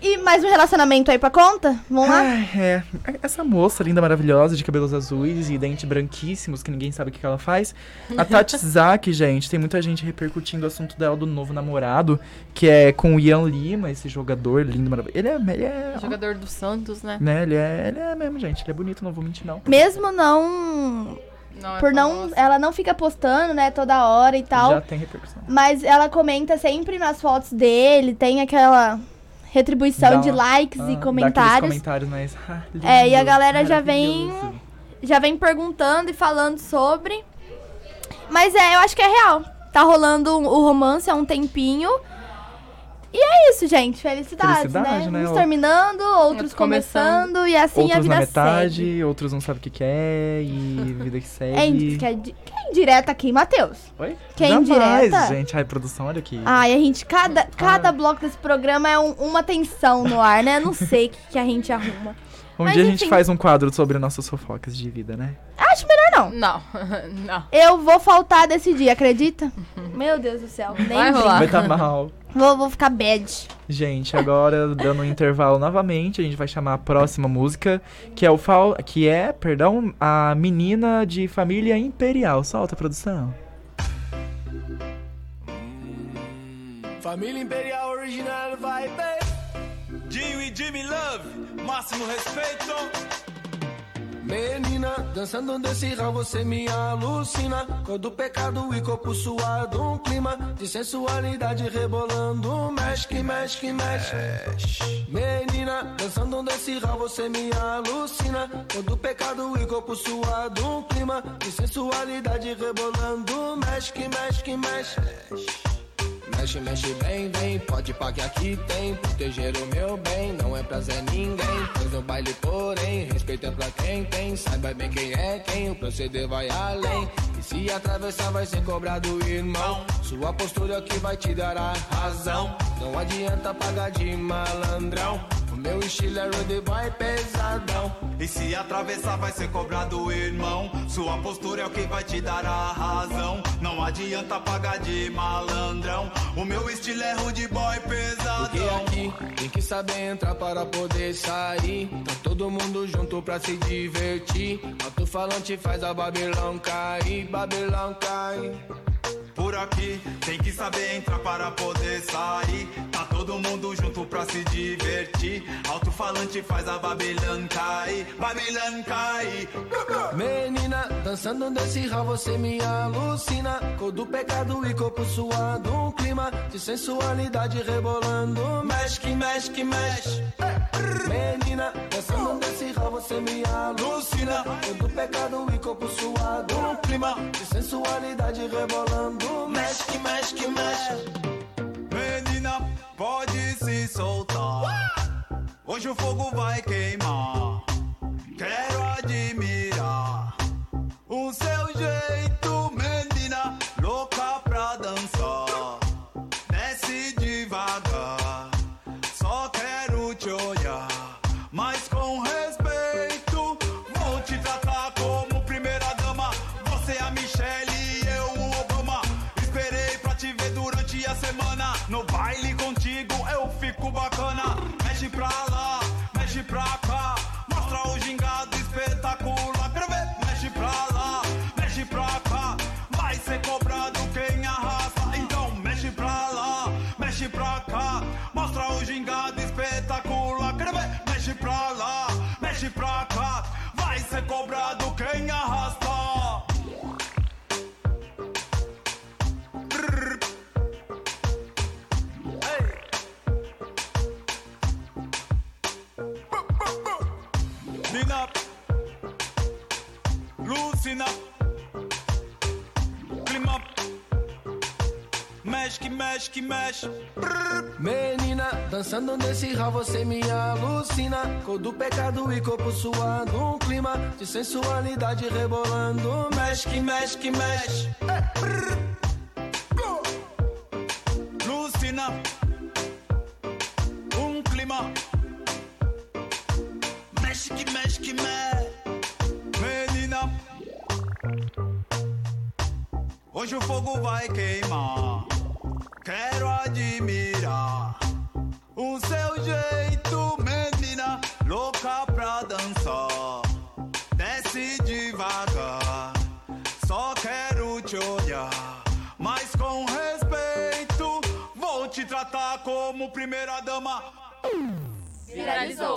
E mais um relacionamento aí pra conta? Vamos lá? Ai, é. Essa moça linda, maravilhosa, de cabelos azuis e dentes branquíssimos, que ninguém sabe o que, ela faz. A Tati Zaki, gente, tem muita gente repercutindo o assunto dela do novo namorado, que é com o Ian Lima, esse jogador lindo, maravilhoso. Ele é. Ele é Jogador do Santos, né? né, ele é, ele é mesmo, gente. Ele é bonito, não vou mentir, não. Mesmo não. Não, é por não. famoso. Ela não fica postando, né, toda hora e tal. Já tem repercussão. Mas ela comenta sempre nas fotos dele, tem aquela retribuição Dá de likes Ah, e comentários. comentários, mas. ah, É, e a lindo, galera já vem-. Já vem perguntando e falando sobre. Mas é, eu acho que é real. Tá rolando o romance há um tempinho. E é isso, gente. Felicidades, Felicidade, né? Uns Ou- terminando, outros Outros começando. começando, e assim a Outros vida na metade, segue. outros não sabem o que quer e vida que segue. É, indi- que é que é indireta aqui, Matheus? Oi? que é indireta? gente. Ai, produção, olha aqui. Ai, a gente, cada, cada bloco desse programa é um- uma tensão no ar, né? Não sei o que, que a gente arruma. um mas dia a gente enfim. faz um quadro sobre nossas fofocas de vida, né? Melhor não. Não, não. Eu vou faltar desse dia, acredita? Meu Deus do céu. Nem Vai rolar. Vai tá mal. Vou, vou ficar bad. Gente, agora dando um intervalo novamente, a gente vai chamar a próxima música, que é o fal que é, perdão, a menina de família imperial. Solta, produção. Família Imperial Original vai, baby. Jimmy Love, máximo respeito. Menina, dançando desse rau você me alucina. Cor do pecado e corpo suado Um clima de sensualidade rebolando. Mexe, que mexe, que mexe. Menina, dançando desse rau você me alucina. Cor do pecado e corpo suado Um clima de sensualidade rebolando. Mexe, que mexe, que mexe Mexe, mexe bem, vem, pode pagar aqui tem. Proteger o meu bem, não é prazer ninguém. Pois no baile, porém, respeito é pra quem tem. Saiba bem quem é quem, o proceder vai além. E se atravessar vai ser cobrado, irmão. Sua postura que vai te dar a razão. Não adianta pagar de malandrão meu estilo é rude boy pesadão E se atravessar vai ser cobrado, irmão. Sua postura é o que vai te dar a razão. Não adianta pagar de malandrão. O meu estilo é rude boy Porque pesadão. aqui tem que saber entrar para poder sair. Tá todo mundo junto pra se divertir. Alto-falante faz a Babilão cair, Babilão cair. Por aqui tem que saber entrar para poder sair. Tá todo mundo junto pra se divertir. Alto-falante faz a Babilão cair, Babilão cair. Menina, dançando desse rau você me alucina. Cor do pecado e corpo suado. Um clima de sensualidade rebolando. Mexe, que mexe, que mexe. Menina, dançando desse rau você me alucina. Cor do pecado e corpo suado. Um clima de sensualidade rebolando. Mexe, que mexe, mexe. Menina, pode se soltar. Hoje o fogo vai queimar. Quero admirar cobrado quem arrasta. Brrr. Lucina, clima, mexe que mexe que mexe. Dançando nesse rau você me alucina. Cor do pecado e corpo suado. Um clima de sensualidade rebolando. Mexe, que mexe, que mexe. Lucina, um clima, mexe que mexe que mexe. Menina, hoje o fogo vai queimar. Vou te tratar como primeira dama. Viralizou.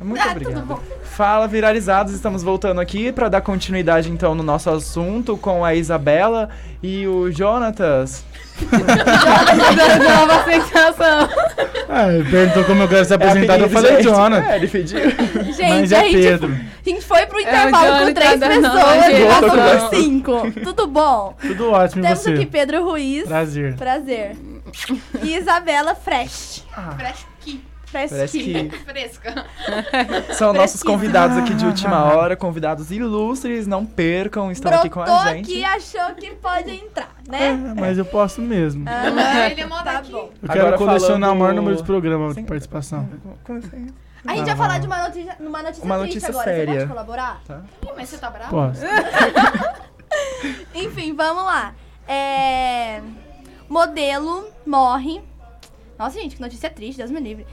Muito Ah, obrigado. tudo bom. Fala, viralizados, estamos voltando aqui para dar continuidade então no nosso assunto com a Isabela e o Jonatas. Nova sensação. Ah, ele perguntou como eu quero ser É apresentado, eu apelido, falei gente. Jonathan. É, ele pediu. Gente, Mas a, é gente, Pedro. a gente foi pro É o intervalo com Johnny três nova pessoas geração. passou por cinco. Tudo bom? Tudo ótimo Temos você? aqui Pedro Ruiz. Prazer. Prazer. E Isabela Fresh. Fresqui. Parece que Fresca. são nossos convidados aqui de última hora, convidados ilustres, não percam, estão aqui com Brotou a gente. aqui e achou que pode entrar, É, né? mas eu posso mesmo. Aham. Ele é Tá daqui. bom. Eu Agora quero colecionar falando- o maior número de programas de participação. Com licença. A gente Ah, vai falar de uma notícia, numa notícia Uma triste notícia agora. séria. Você pode colaborar? Ih, mas você tá bravo? Posso. Enfim, vamos lá. É... Modelo morre. Nossa, gente, que notícia triste, Deus me livre.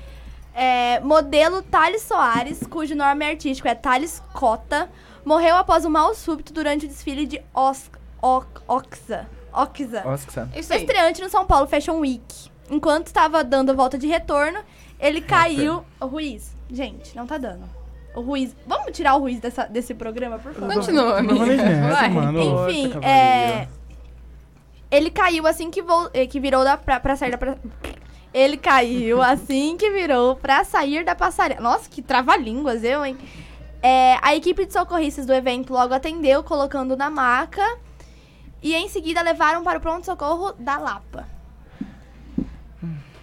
É, modelo Thales Soares, cujo nome artístico é Thales Cota, morreu após um mal súbito durante o desfile de Os... Oc- Oxa. Oxa. Aí. Estreante no São Paulo Fashion Week. enquanto estava dando a volta de retorno, ele caiu. O Ruiz, gente, não tá dando. O Ruiz. Vamos tirar o Ruiz dessa, desse programa, por favor? Continua, amiga. Nessa, mano. Enfim, Nossa, é. Ele caiu assim que, eh, que virou da... pra, pra sair da. pra- Ele caiu assim que virou pra sair da passarela. Nossa, que trava-línguas, eu, hein? É, a equipe de socorristas do evento logo atendeu, colocando na maca. E em seguida levaram para o pronto-socorro da Lapa.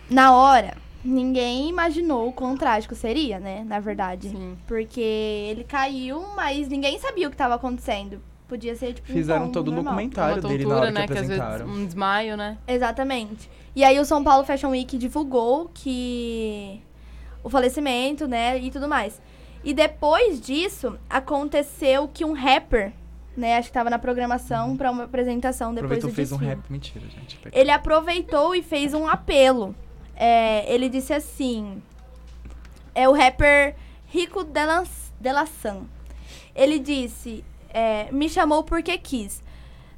Na hora, ninguém imaginou o quão trágico seria, né? Na verdade. Sim. Porque ele caiu, mas ninguém sabia o que estava acontecendo. Podia ser, tipo, um Fizeram todo o normal. documentário Uma dele na tontura, hora né? que Que às vezes apresentaram. um desmaio, né? Exatamente. E aí o São Paulo Fashion Week divulgou que o falecimento, né, e tudo mais. E depois disso, aconteceu que um rapper, né, acho que tava na programação pra uma apresentação depois Aproveitou do fez um desfile. rap. Mentira, gente. Ele aproveitou e fez um apelo. É, ele disse assim: é o rapper Rico Delas- Delassan. Ele disse: é, me chamou porque quis.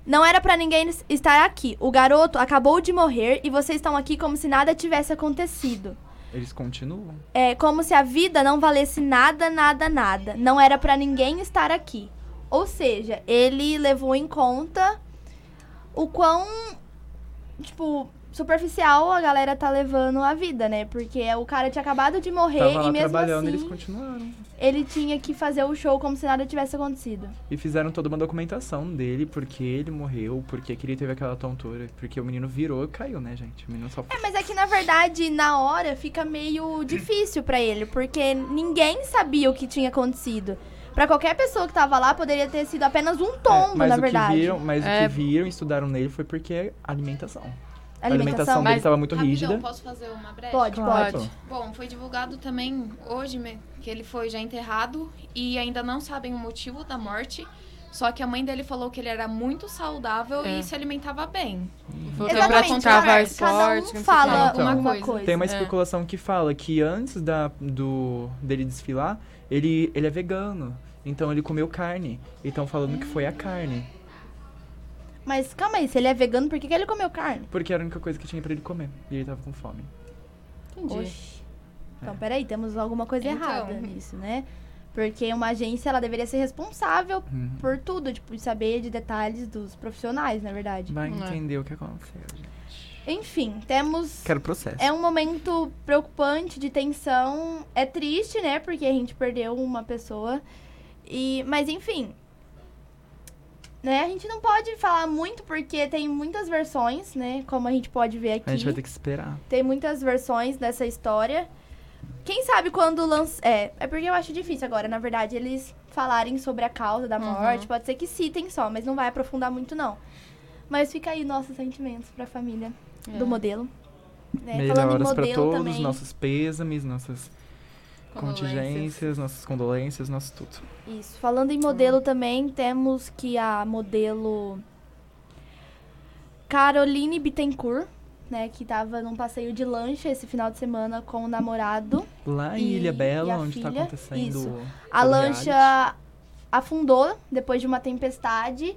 Não era pra ninguém es- estar aqui. O garoto acabou de morrer e vocês estão aqui como se nada tivesse acontecido. Eles continuam. É como se a vida não valesse nada, nada, nada. Não era pra ninguém estar aqui. Ou seja, ele levou em conta o quão, tipo, superficial a galera tá levando a vida, né? Porque o cara tinha acabado de morrer Tava e lá mesmo trabalhando, assim eles continuaram. ele tinha que fazer o show como se nada tivesse acontecido. E fizeram toda uma documentação dele, porque ele morreu, porque que ele teve aquela tontura. Porque o menino virou e caiu, né, gente? O menino só É, mas é que na verdade, na hora, fica meio difícil pra ele, porque ninguém sabia o que tinha acontecido. Pra qualquer pessoa que tava lá, poderia ter sido apenas um tombo, É, na verdade. Viram, mas É. o que viram e estudaram nele foi porque é alimentação. A Alimentação. alimentação dele estava muito Rapidão, rígida. posso fazer uma breve? Pode, Claro. pode. Bom, foi divulgado também hoje que ele foi já enterrado e ainda não sabem o motivo da morte. Só que a mãe dele falou que ele era muito saudável É. e se alimentava bem. Exatamente, pra contravar cada- esporte. Cada um fala. Então, uma coisa. coisa. Tem uma É. especulação que fala que antes da, do, dele desfilar, ele, ele é vegano. Então ele comeu carne. E estão falando que foi a carne. Mas calma aí, se ele é vegano, por que, que ele comeu carne? Porque era a única coisa que tinha pra ele comer. E ele tava com fome. Entendi. Oxi. Então, peraí, temos alguma coisa Então. errada nisso, né? Porque uma agência, ela deveria ser responsável Uhum. por tudo, tipo, saber de detalhes dos profissionais, na verdade. Vai É. entender o que aconteceu, gente. Enfim, temos Quero processo. É um momento preocupante, de tensão. É triste, né? Porque a gente perdeu uma pessoa. E, mas enfim. Né? A gente não pode falar muito porque tem muitas versões, né? Como a gente pode ver aqui. A gente vai ter que esperar. Tem muitas versões dessa história. Quem sabe quando lança. É, é porque eu acho difícil agora, na verdade, eles falarem sobre a causa da morte. Pode ser que citem só, mas não vai aprofundar muito, não. Mas fica aí nossos sentimentos pra família É. do modelo. Né? Falando em Melhoras pra modelo todos, também. nossos pêsames, nossas. Contingências, nossas condolências, nosso tudo. Isso. Falando em modelo também, temos que a modelo Caroline Bittencourt, né, que tava num passeio de lancha esse final de semana com o namorado. Lá em E- Ilha Bela, onde tá filha, acontecendo isso. A lancha afundou depois de uma tempestade.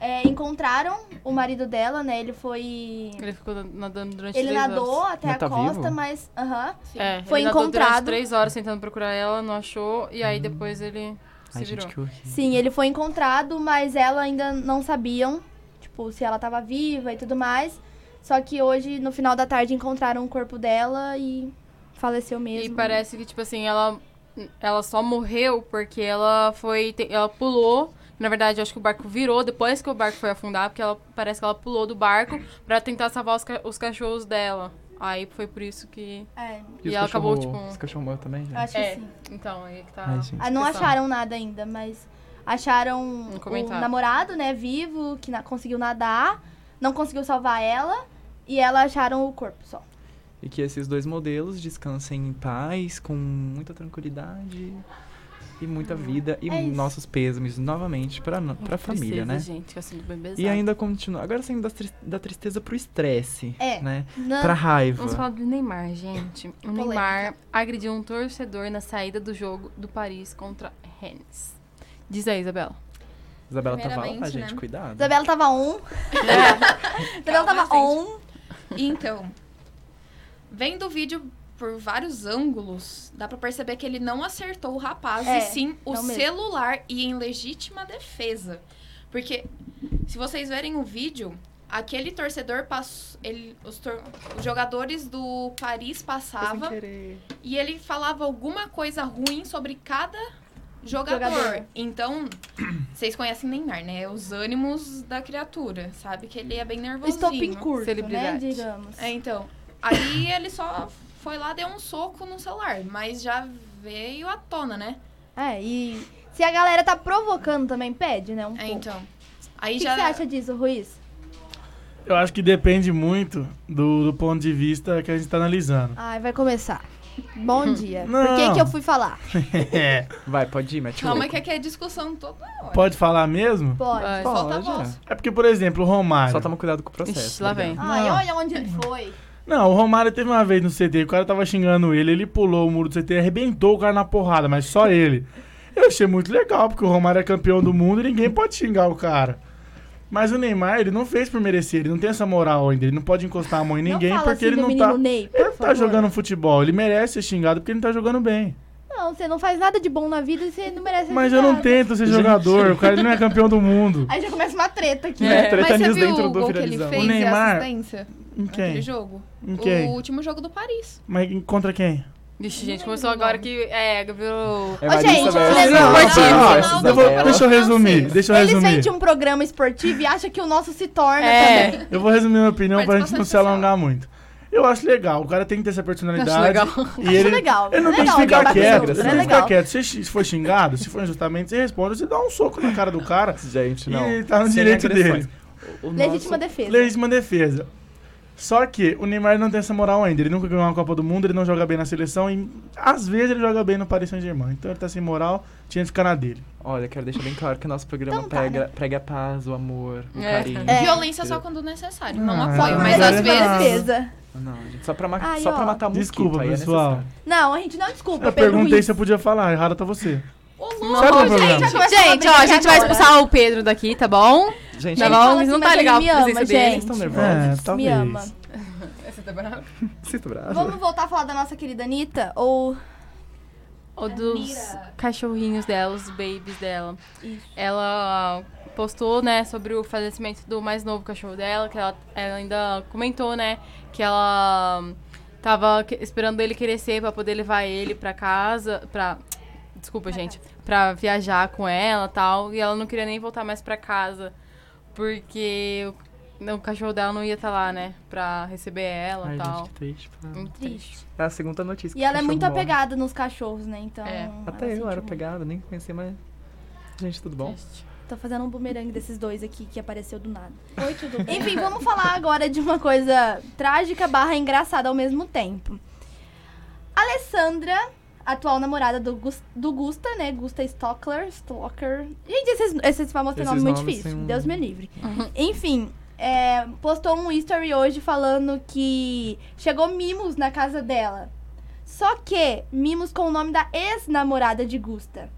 É, encontraram o marido dela, né? Ele foi. Ele ficou nadando durante Ele três nadou horas. até Mas a tá costa, vivo? mas. Aham. É, Foi ele nadou encontrado. durante três horas tentando procurar ela, não achou. E aí depois ele se Ai, virou. gente. Sim, ele foi encontrado, mas ela ainda não sabiam, tipo, se ela tava viva e tudo mais. Só que hoje, no final da tarde, encontraram o corpo dela e faleceu mesmo. E parece que, tipo assim, ela, ela só morreu porque ela foi. Ela pulou. Na verdade, eu acho que o barco virou depois que o barco foi afundar, porque ela parece que ela pulou do barco pra tentar salvar os, ca- os cachorros dela. Aí foi por isso que. É, E, os ela acabou, tipo. Os cachorros morreram também, gente? acho que É, sim. então, aí que tá. Ai, gente. Ah, não acharam nada ainda, mas acharam Um o namorado, né, vivo, que na- conseguiu nadar, não conseguiu salvar ela, e ela acharam o corpo só. E que esses dois modelos descansem em paz, com muita tranquilidade e muita vida. E É nossos pêsames novamente pra, no- pra família, né? gente, assim, bem pesado. E ainda continua. Agora saindo da, tris- da tristeza pro estresse, É. né? Na- Pra raiva. Vamos falar do Neymar, gente. O Polêmica. Neymar agrediu um torcedor na saída do jogo do Paris contra Rennes. Diz aí, Isabela. Isabela tava lá, gente, né? cuidado. Isabela tava on. Isabela tava on. Então, Vendo o vídeo por vários ângulos, dá pra perceber que ele não acertou o rapaz, É, e sim o não mesmo. celular e em legítima defesa. Porque, se vocês verem o vídeo, aquele torcedor passou. Ele, os, tor- os jogadores do Paris passavam e ele falava alguma coisa ruim sobre cada jogador. Jogador. Então, vocês conhecem Neymar, né? Os ânimos da criatura, sabe? Que ele é bem nervosinho. Estopim curto, né, Celebridade. digamos. É, então. Aí ele só foi lá, deu um soco no celular, mas já veio à tona, né? É, e se a galera tá provocando também, pede, né? Um É, pouco. então. O Aí que, já. que você acha disso, Ruiz? Eu acho que depende muito do, do ponto de vista que a gente tá analisando. Ai, vai começar. Bom dia. Por Não. que que eu fui falar? É. Vai, pode ir, mete o Calma que aqui é discussão toda hora. Pode falar mesmo? Pode. Vai. Solta a Pode, voz. É porque, por exemplo, o Romário. Só toma cuidado com o processo. Ixi, lá vem. obrigado. Ai, olha onde ele foi. Não, o Romário teve uma vez no CT, o cara tava xingando ele, ele pulou o muro do CT, arrebentou o cara na porrada, mas só ele. Eu achei muito legal, porque o Romário é campeão do mundo e ninguém pode xingar o cara. Mas o Neymar, ele não fez por merecer, ele não tem essa moral ainda, ele não pode encostar a mão em ninguém não fala porque assim ele do não tá. Ney, por Ele favor. tá jogando futebol, ele merece ser xingado porque ele não tá jogando bem. Não, você não faz nada de bom na vida e você não merece Mas eu não tento ser jogador, o cara ele não é campeão do mundo. Aí já começa uma treta aqui. É, Mas treta você nisso viu dentro o do gol que ele fez O Neymar- e a assistência Em quem? jogo? Em quem? O último jogo do Paris. Mas contra quem? Vixe, gente, começou agora que. É, virou. É Ô, gente, Não, eu vou- Isabela. deixa eu resumir, deixa eu Ele resumir. sente um programa esportivo e acha que o nosso se torna É. também. Eu vou resumir minha opinião pra gente não se alongar muito. Eu acho legal, o cara tem que ter essa personalidade. Acho legal. E ele, legal, ele não é tem que legal ficar quieto. Ele é tem que ficar legal. quieto. Se, se for xingado, se for injustamente, você responde, você dá um soco na cara do cara. Gente, não. E tá no Sem direito agressões. dele. O Legítima nosso- defesa. Legítima defesa. Só que o Neymar não tem essa moral ainda. Ele nunca ganhou uma Copa do Mundo, ele não joga bem na seleção e às vezes ele joga bem no Paris Saint-Germain. Então ele tá sem moral, tinha que ficar na dele. Olha, quero deixar bem claro que o nosso programa Então tá, prega, prega a paz, o amor, o É. carinho. É. Violência só quando necessário. Não Ah, apoio, não, mas às não. vezes. defesa. Não, gente, só pra, ma Ai, só ó. pra matar mosquito. Desculpa, aí é pessoal. necessário. Não, a gente não desculpa, Eu Pedro perguntei Ruiz. se eu podia falar, errado tá você. Ô, Sabe louco, qual é o gente. problema? já começou uma Gente, ó, a gente vai agora. expulsar o Pedro daqui, tá bom? Gente, Tá bom? fala Mas assim, não tá legal a me ama, gente. dele. vocês estão É, nervosos. talvez. Me ama. Você tá bravo? Sinto bravo. Vamos voltar a falar da nossa querida Anitta? Ou. Ou dos cachorrinhos dela, os babies dela. Ela postou, né, sobre o falecimento do mais novo cachorro dela, que ela, ela ainda comentou, né, que ela tava que- esperando ele crescer pra poder levar ele pra casa, pra... Desculpa, gente. Pra viajar com ela e tal. E ela não queria nem voltar mais pra casa. Porque o, o cachorro dela não ia estar lá, né? Pra receber ela e tal. gente, que triste. pá. Muito triste. É a segunda notícia. E ela é muito morre. apegada nos cachorros, né? Então. É. Até eu era muito. apegado, nem conhecia, mas... Gente, tudo bom? Triste. Tô fazendo um bumerangue desses dois aqui que apareceu do nada. Oi, tudo bem? Enfim, vamos falar agora de uma coisa trágica barra engraçada ao mesmo tempo. Alessandra, atual namorada do, Gus- do Gusta, né? Gusta Stockler. Stalker. Gente, esses, esses famosos têm Esses nome muito difícil. um- Deus me livre. Enfim, é, postou um history hoje falando que chegou mimos na casa dela. Só que mimos com o nome da ex-namorada de Gusta.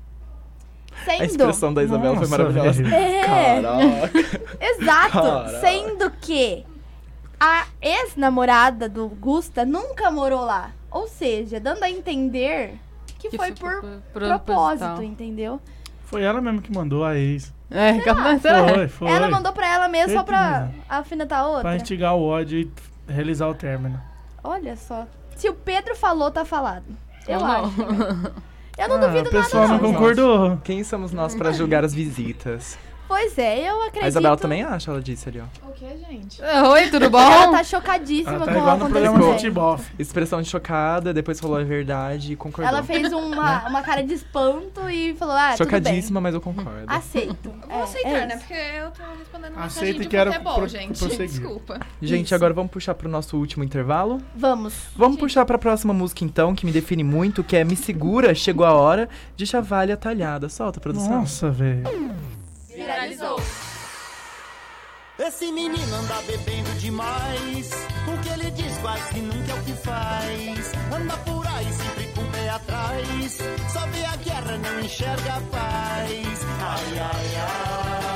Sendo... A expressão da Isabela foi Nossa, maravilhosa. velho. É. Caraca. Exato. Caraca. Sendo que a ex-namorada do Gusta nunca morou lá. Ou seja, dando a entender que, Que foi por pro- propósito, entendeu? Foi ela mesmo que mandou a ex. É, capaz, será? Foi, foi. Ela mandou pra ela mesmo só pra Certeza. afinetar a outra. Pra instigar o ódio e realizar o término. Olha só. Se o Pedro falou, tá falado. Eu Ou acho. também. Eu não Ah, duvido o pessoal nada, não não. concordou. Quem somos nós pra julgar as visitas? Pois é, eu acredito. A Isabela também acha, ela disse ali, ó. O que, gente? Oi, tudo bom? Ela tá chocadíssima Ela tá com o igual no programa de acontecimento. Expressão de chocada, depois falou a verdade e concordou. Ela fez uma, uma cara de espanto e falou, ah, tudo bem. Chocadíssima, mas eu concordo. Aceito. Vou é, aceitar, é né? Porque eu tô respondendo mensagem Aceita de e quero futebol, pro- gente. prosseguir. Desculpa. Gente, Isso. agora vamos puxar pro nosso último intervalo. Vamos. Vamos puxar pra próxima música, então, que me define muito, que é Me Segura, Chegou a Hora, de Chavalha Talhada. Solta, produção. Nossa, velho. Viralizou. Esse menino anda bebendo demais. O que ele diz quase nunca é o que faz. Anda por aí sempre com o pé atrás. Só vê a guerra, não enxerga a paz. Ai, ai, ai.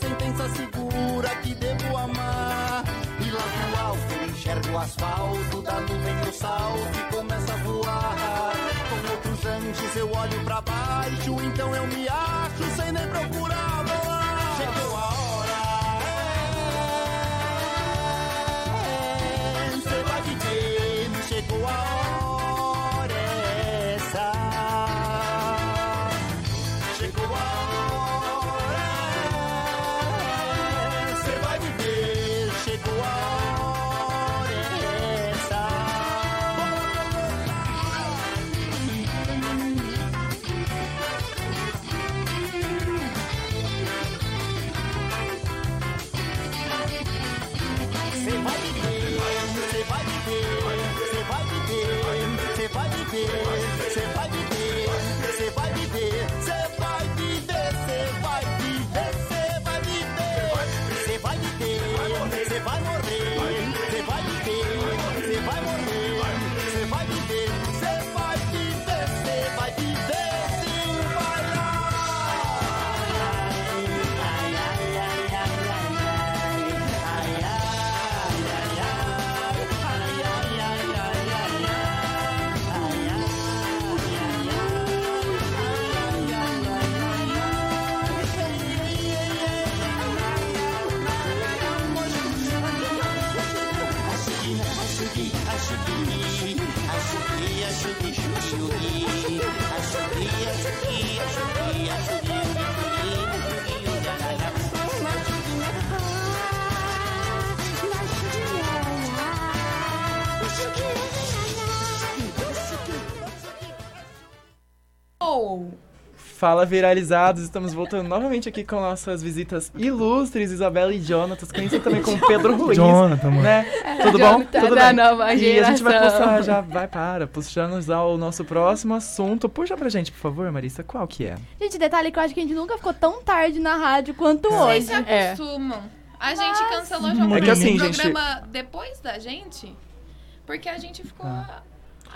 Sentença segura que devo amar. E lá do alto enxergo o asfalto da nuvem do salto e começa a voar. Com outros antes eu olho pra baixo, então eu me acho sem nem procurar Fala viralizados, estamos voltando novamente aqui com nossas visitas ilustres, Isabela e Jonatas, conhecido também como Pedro Ruiz. Jonathan, mano. Né? É, Tudo bom? Jonathan Tudo da bem. nova e a gente vai geração. puxar, já vai para, puxando já o nosso próximo assunto. Puxa pra gente, por favor, Marissa, qual que é? Gente, detalhe que eu acho que a gente nunca ficou tão tarde na rádio quanto vocês hoje. se acostumam. A gente cancelou já É o que assim, gente- programa depois da gente, porque a gente ficou a,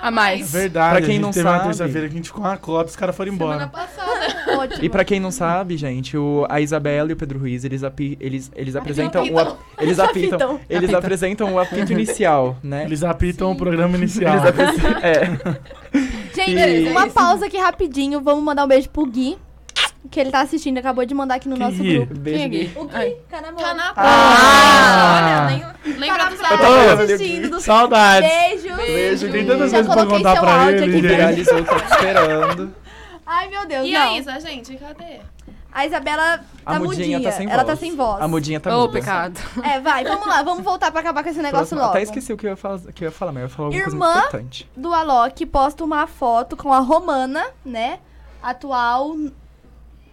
A mais. Verdade, Pra quem a gente não teve uma sabe- terça-feira que a gente ficou uma cota, os caras foram embora. semana passada. E pra quem não sabe, gente, o, a Isabela e o Pedro Ruiz, eles, api- eles, eles apresentam o ap- apitam. eles apitam, Apitam. eles Apitam. apresentam o apito inicial, né? Eles apitam o programa inicial. Eles apresentam- é. Gente, E- uma pausa aqui rapidinho. Vamos mandar um beijo pro Gui, que ele tá assistindo, acabou de mandar aqui no nosso Gui? grupo. Beijo, Quem é Gui. Gui? O Gui, Canamô. Canapô. Ah! Olha, nem, lembra Tá dos Ô, assistindo. do- saudades. Beijo. Beijo, Tem tantas Já coisas pra coloquei contar seu pra áudio ele, Viralizou, tá te esperando. Ai, meu Deus, E não. a Isa, gente, cadê? A Isabela A tá mudinha mudinha. tá sem Ela voz. tá sem voz. A mudinha tá Ô, muda. pecado. É, vai, vamos lá. Vamos voltar pra acabar com esse negócio Próximo- logo. Até esqueci o que eu ia falar, que eu ia falar mas eu ia falar alguma Irmã coisa importante. do Alok posta uma foto com a Romana, né? Atual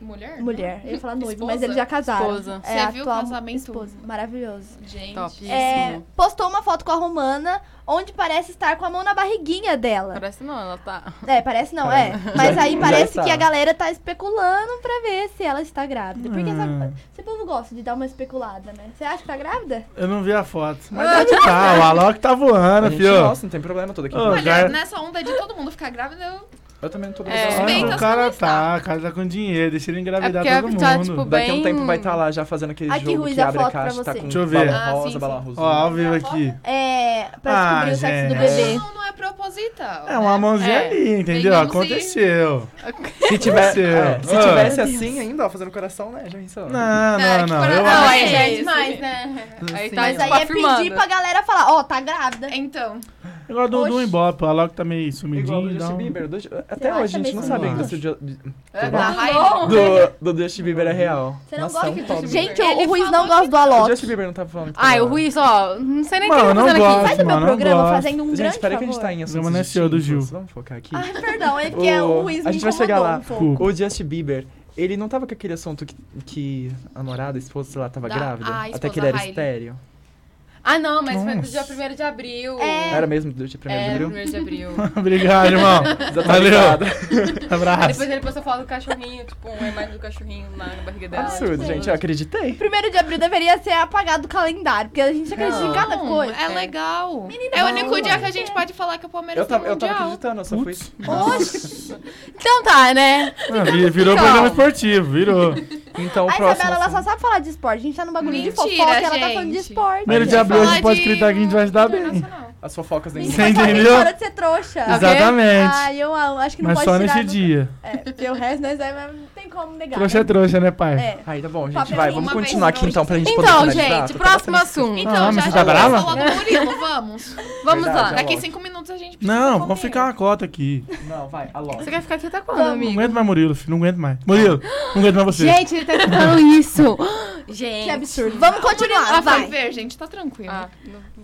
Mulher? mulher. Eu ia falar noivo, Esposa? mas eles já casaram. Esposa. É, Você viu o casamento? esposa. Maravilhoso. Gente. Topíssimo. É, postou uma foto com a Romana, onde parece estar com a mão na barriguinha dela. Parece não, ela tá. É, parece não, é. Mas Já- aí parece que a galera tá especulando pra ver se ela está grávida. Porque Hum. esse povo gosta de dar uma especulada, né? Você acha que tá grávida? Eu não vi a foto. Mas deve tá, o Alok tá voando, fio. nossa, não tem problema todo aqui. Ô, Olha, cara- nessa onda de todo mundo ficar grávida, eu Eu também não tô É. o se cara tá, o cara tá com dinheiro, deixa ele engravidar É todo tá, mundo. tipo, Daqui a um tempo vai estar lá já fazendo aquele Aqui, jogo Ruiz, que a abre a caixa, tá com Deixa eu ver. balão Ah, rosa, sim, balão sim. rosa. Ó, ao vivo aqui. É, pra Ah, descobrir o sexo do gente. bebê. não, não é proposital. É uma mãozinha É. ali, entendeu? Aconteceu. Se, tiver, Aconteceu. é, se Ah. tivesse assim ainda, ó, fazendo coração, né, já pensou? Não, É, não, que não. Não, aí já é demais, né? Tá, Mas tipo, aí é afirmando. pedir pra galera falar, ó, tá grávida. Então, Igual do, do Oxi. Ibope, o Alok tá meio Igual sumidinho. do dá Justin um- Bieber. do- até hoje a gente não sabe ainda se o é raiva. do, do Justin Bieber é real. Você não Nossa, gosta é um. Gente, o Ruiz não gosta do O Alok. Justin Bieber não tá falando. Ai, o Ruiz, ó, não sei nem o que tá fazendo gosto. aqui. Faz o meu programa gosto. fazendo um Gente, grande peraí que a gente tá em assuntos Programa não é seu, do distintos. Gil. Vamos focar aqui. Ai, perdão, é porque o, Ruiz a gente vai chegar lá. um. O Justin Bieber, ele não tava com aquele assunto que, que a namorada, a esposa, sei lá, tava Da- grávida? a até que ele era estéreo. Ah, não, mas foi do Nossa. dia 1 de abril. Era mesmo do dia 1 de É, abril? 1 de abril. Obrigado, irmão. Valeu. Abraço. depois ele postou foto do cachorrinho, tipo, uma imagem do cachorrinho lá na barriga dela. Absurdo, tipo, gente. Eu acreditei. Primeiro de abril deveria ser apagado do calendário, porque a gente acredita em cada Não, coisa. É legal. é o único dia que a gente pode falar que o Palmeiras Eu tava, tem eu tava acreditando, eu só fui. Oxi. Então tá, né? Ah, vi- virou Então. programa esportivo, virou. Então, A Isabela, ela só sabe falar de esporte. A gente tá no bagulho de Mentira, fofoca e ela tá falando de gente. esporte. Primeiro de abril a gente pode acreditar que a gente vai se dar bem. As fofocas da Você entendeu? Para de ser trouxa. Exatamente. Ai, eu amo. Acho que não Mas pode só tirar nesse dia. É, porque o resto nós é, não tem como negar. Trouxa é né? trouxa, né, pai? É. Aí tá bom, gente. Papel Vai, vamos continuar aqui então pra gente poder Então, gente, próximo assunto. Então, Ah, mas já você já tá brava? falou do Murilo, vamos. Vamos Verdade, lá. Daqui alô. cinco minutos a gente precisa Não, vamos ficar uma cota aqui. Não, vai, alô. Você quer ficar aqui até quando, Não amigo? aguento mais Murilo, filho. Não aguento mais. Murilo, não aguento mais você. Gente, ele tá escutando isso. Gente. Que absurdo. Vamos continuar, Ela vai. vai ver, gente, tá tranquilo. Ah,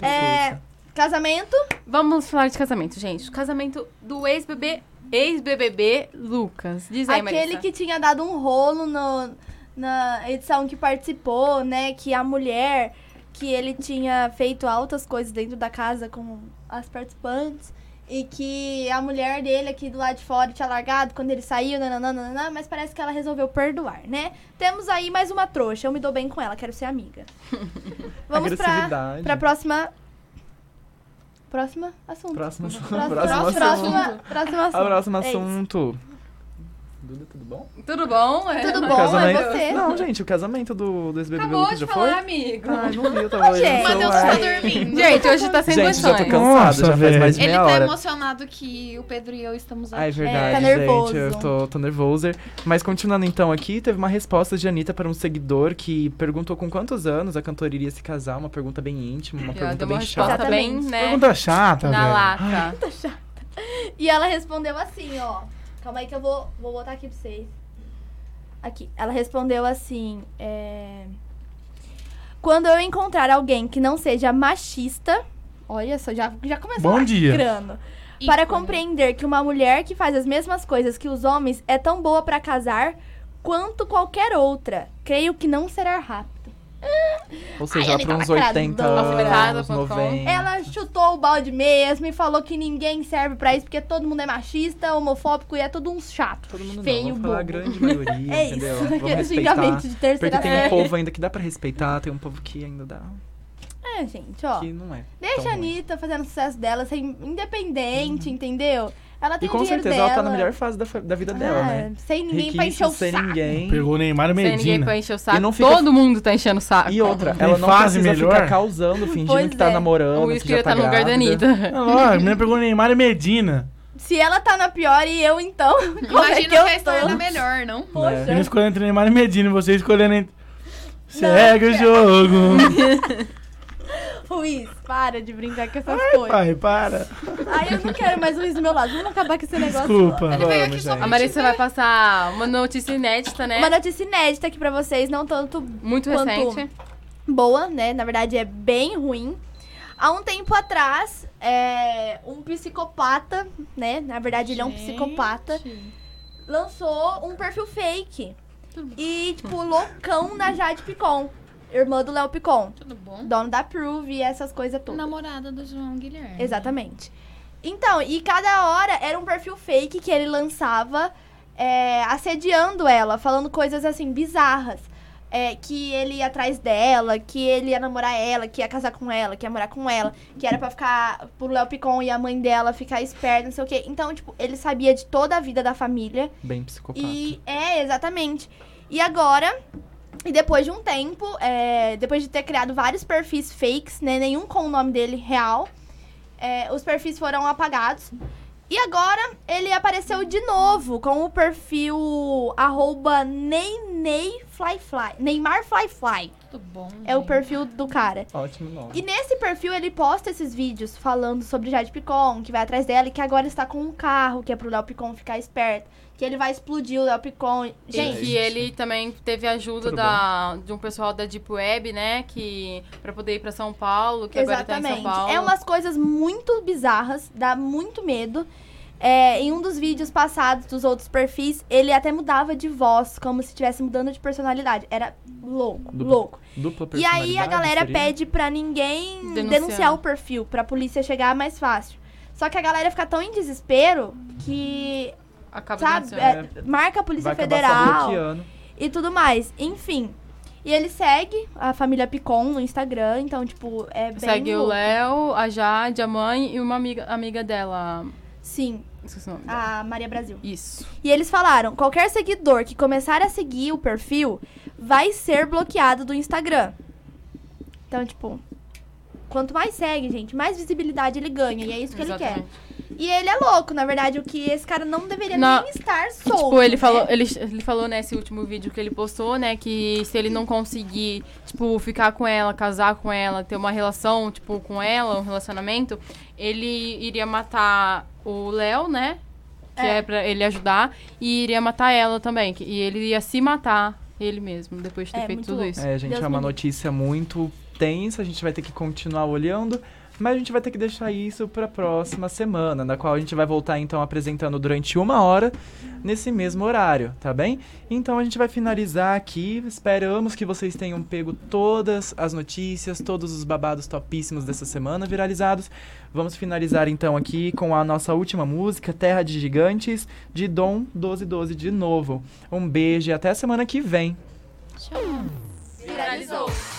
É, casamento. Vamos falar de casamento, gente. O casamento do ex-bebê, ex-BBB Lucas. Diz aí, Aquele Marissa. que tinha dado um rolo no, na edição que participou, né? Que a mulher, que ele tinha feito altas coisas dentro da casa com as participantes. E que a mulher dele aqui do lado de fora tinha largado quando ele saiu, nananana, mas parece que ela resolveu perdoar, né? Temos aí mais uma trouxa. Eu me dou bem com ela, quero ser amiga. Vamos pra, pra próxima. Próxima assunto. Próximo assunto. Próximo, Próximo próximo, assunto. próximo assunto. Próximo É assunto. Duda, tudo bom? Tudo bom? É. Tudo O bom, casamento... é você? Não, gente, o casamento do, do ex-BBB Acabou Lucas de já falar, foi? amigo. Ai, não vi, eu tava olhando gente. no Matheus tá dormindo. Gente, hoje tá sem Gente, já tô condições. cansado, Nossa, já faz mais de Ele meia tá hora. emocionado que o Pedro e eu estamos aqui. Ah, é verdade, tá gente. nervoso. Eu tô, tô nervoso. Mas continuando então aqui, teve uma resposta de Anitta para um seguidor que perguntou com quantos anos a cantora iria se casar. Uma pergunta bem íntima, uma Já pergunta bem chata. bem, né? Pergunta chata, Na velho. lata. E ela respondeu assim, ó. Calma aí que eu vou, vou botar aqui pra vocês. Aqui. Ela respondeu assim, é... Quando eu encontrar alguém que não seja machista... Olha só, já, já começou Bom dia. lacrando. Para compreender que uma mulher que faz as mesmas coisas que os homens é tão boa pra casar quanto qualquer outra. Creio que não será rápido. Ou seja, para Anitta uns lacrada, 80 alfinetada, anos, ponto com. 90. Ela chutou o balde mesmo e falou que ninguém serve pra isso porque todo mundo é machista, homofóbico e é todo um chato. Todo mundo feio, não, vamos falar a grande maioria, É entendeu? isso, Vamos aquele respeitar. xingamento de terceira Porque tem um povo ainda que dá pra respeitar, tem um povo que ainda dá. É, gente, ó. Que não é. Deixa a ruim. Anitta fazendo o sucesso dela, ser independente, entendeu? Ela tem E com certeza dela. ela tá na melhor fase da, da vida dela, Ah, né? Sem ninguém pra encher o sem saco. ninguém. Pegou o Neymar e Sem ninguém Medina. pra encher o saco. E não fica- Todo mundo tá enchendo o saco. E outra, Tem ela não fase precisa melhor? ficar causando, fingindo Pois que tá é. namorando, O que já tá, tá no lugar da. Anitta. Ah, ó, a menina pegou o Neymar e Medina. Se ela tá na pior e eu, então. como é Imagina que que, eu a história tô? é melhor, não? Poxa. A menina escolhendo entre Neymar e Medina e você escolhendo entre... Segue o jogo. Luiz, para de brincar com essas Ai, coisas. pai, para. Ai, eu não quero mais o Luiz do meu lado. Vamos acabar com esse negócio. Desculpa. Ele veio aqui Vamos, só pra A Marissa vai passar uma notícia inédita, né? Uma notícia inédita aqui pra vocês, não tanto Muito quanto recente. boa, né? Na verdade, é bem ruim. Há um tempo atrás, é, um psicopata, né? Na verdade, ele é um psicopata, lançou um perfil fake. E, tipo, loucão na Jade Picon. Irmã do Léo Picon. Tudo bom? Dono da Prove e essas coisas todas. Namorada do João Guilherme. Exatamente. Então, e cada hora era um perfil fake que ele lançava é, assediando ela, falando coisas assim, bizarras. É, que ele ia atrás dela, que ele ia namorar ela, que ia casar com ela, que ia morar com ela, que era pra ficar pro Léo Picon e a mãe dela ficar esperta, não sei o quê. Então, tipo, ele sabia de toda a vida da família. Bem psicopata. E é, exatamente. E agora, e depois de um tempo, é, depois de ter criado vários perfis fakes, né? Nenhum com o nome dele real, é, os perfis foram apagados. E agora ele apareceu de novo com o perfil arroba NeyNeyFlyFly. Neymar Flyfly. Tudo bom. É o perfil do cara. Ótimo nome. E nesse perfil ele posta esses vídeos falando sobre Jade Picon, que vai atrás dela e que agora está com um carro, que é pro Léo Picon ficar esperto. Que ele vai explodir o Léo Picon. E Gente, que ele também teve ajuda Tudo da, de um pessoal da Deep Web, né? Que, pra poder ir pra São Paulo, que agora tá em São Exatamente. Paulo. É umas coisas muito bizarras, dá muito medo. É, em um dos vídeos passados dos outros perfis, ele até mudava de voz, como se estivesse mudando de personalidade. Era louco, Dupla- louco. dupla E aí a galera seria? pede pra ninguém Denunciar. denunciar. o perfil, pra polícia chegar mais fácil. Só que a galera fica tão em desespero que. Acaba sabe, denunciando. é, marca a Polícia Vai Federal e tudo mais. Enfim. E ele segue a família Picon no Instagram, então, tipo, é bem. Segue o louco. Léo, a Jade, a mãe e uma amiga, amiga dela. Sim. Esqueci o nome. A Maria Brasil. Isso. E eles falaram: qualquer seguidor que começar a seguir o perfil vai ser bloqueado do Instagram. Então, tipo, quanto mais segue, gente, mais visibilidade ele ganha. E é isso que ele Exatamente. quer. E ele é louco, na verdade, o que esse cara não deveria Na- nem estar solto. tipo, ele né? falou, ele, ele falou nesse último vídeo que ele postou, né, que se ele não conseguir, tipo, ficar com ela, casar com ela, ter uma relação, tipo, com ela, um relacionamento, ele iria matar o Léo, né? Que é. É. pra ele ajudar, e iria matar ela também. que- E ele ia se matar ele mesmo, depois de ter É, feito tudo louco. isso. É, gente, Deus é uma notícia muito tensa, a gente vai ter que continuar olhando, mas a gente vai ter que deixar isso para próxima semana, na qual a gente vai voltar então apresentando durante uma hora nesse mesmo horário, tá bem? Então a gente vai finalizar aqui, esperamos que vocês tenham pego todas as notícias, todos os babados topíssimos dessa semana viralizados. Vamos finalizar então aqui com a nossa última música, Terra de Gigantes, de Dom 1212 de novo. Um beijo e até semana que vem. Viralizou.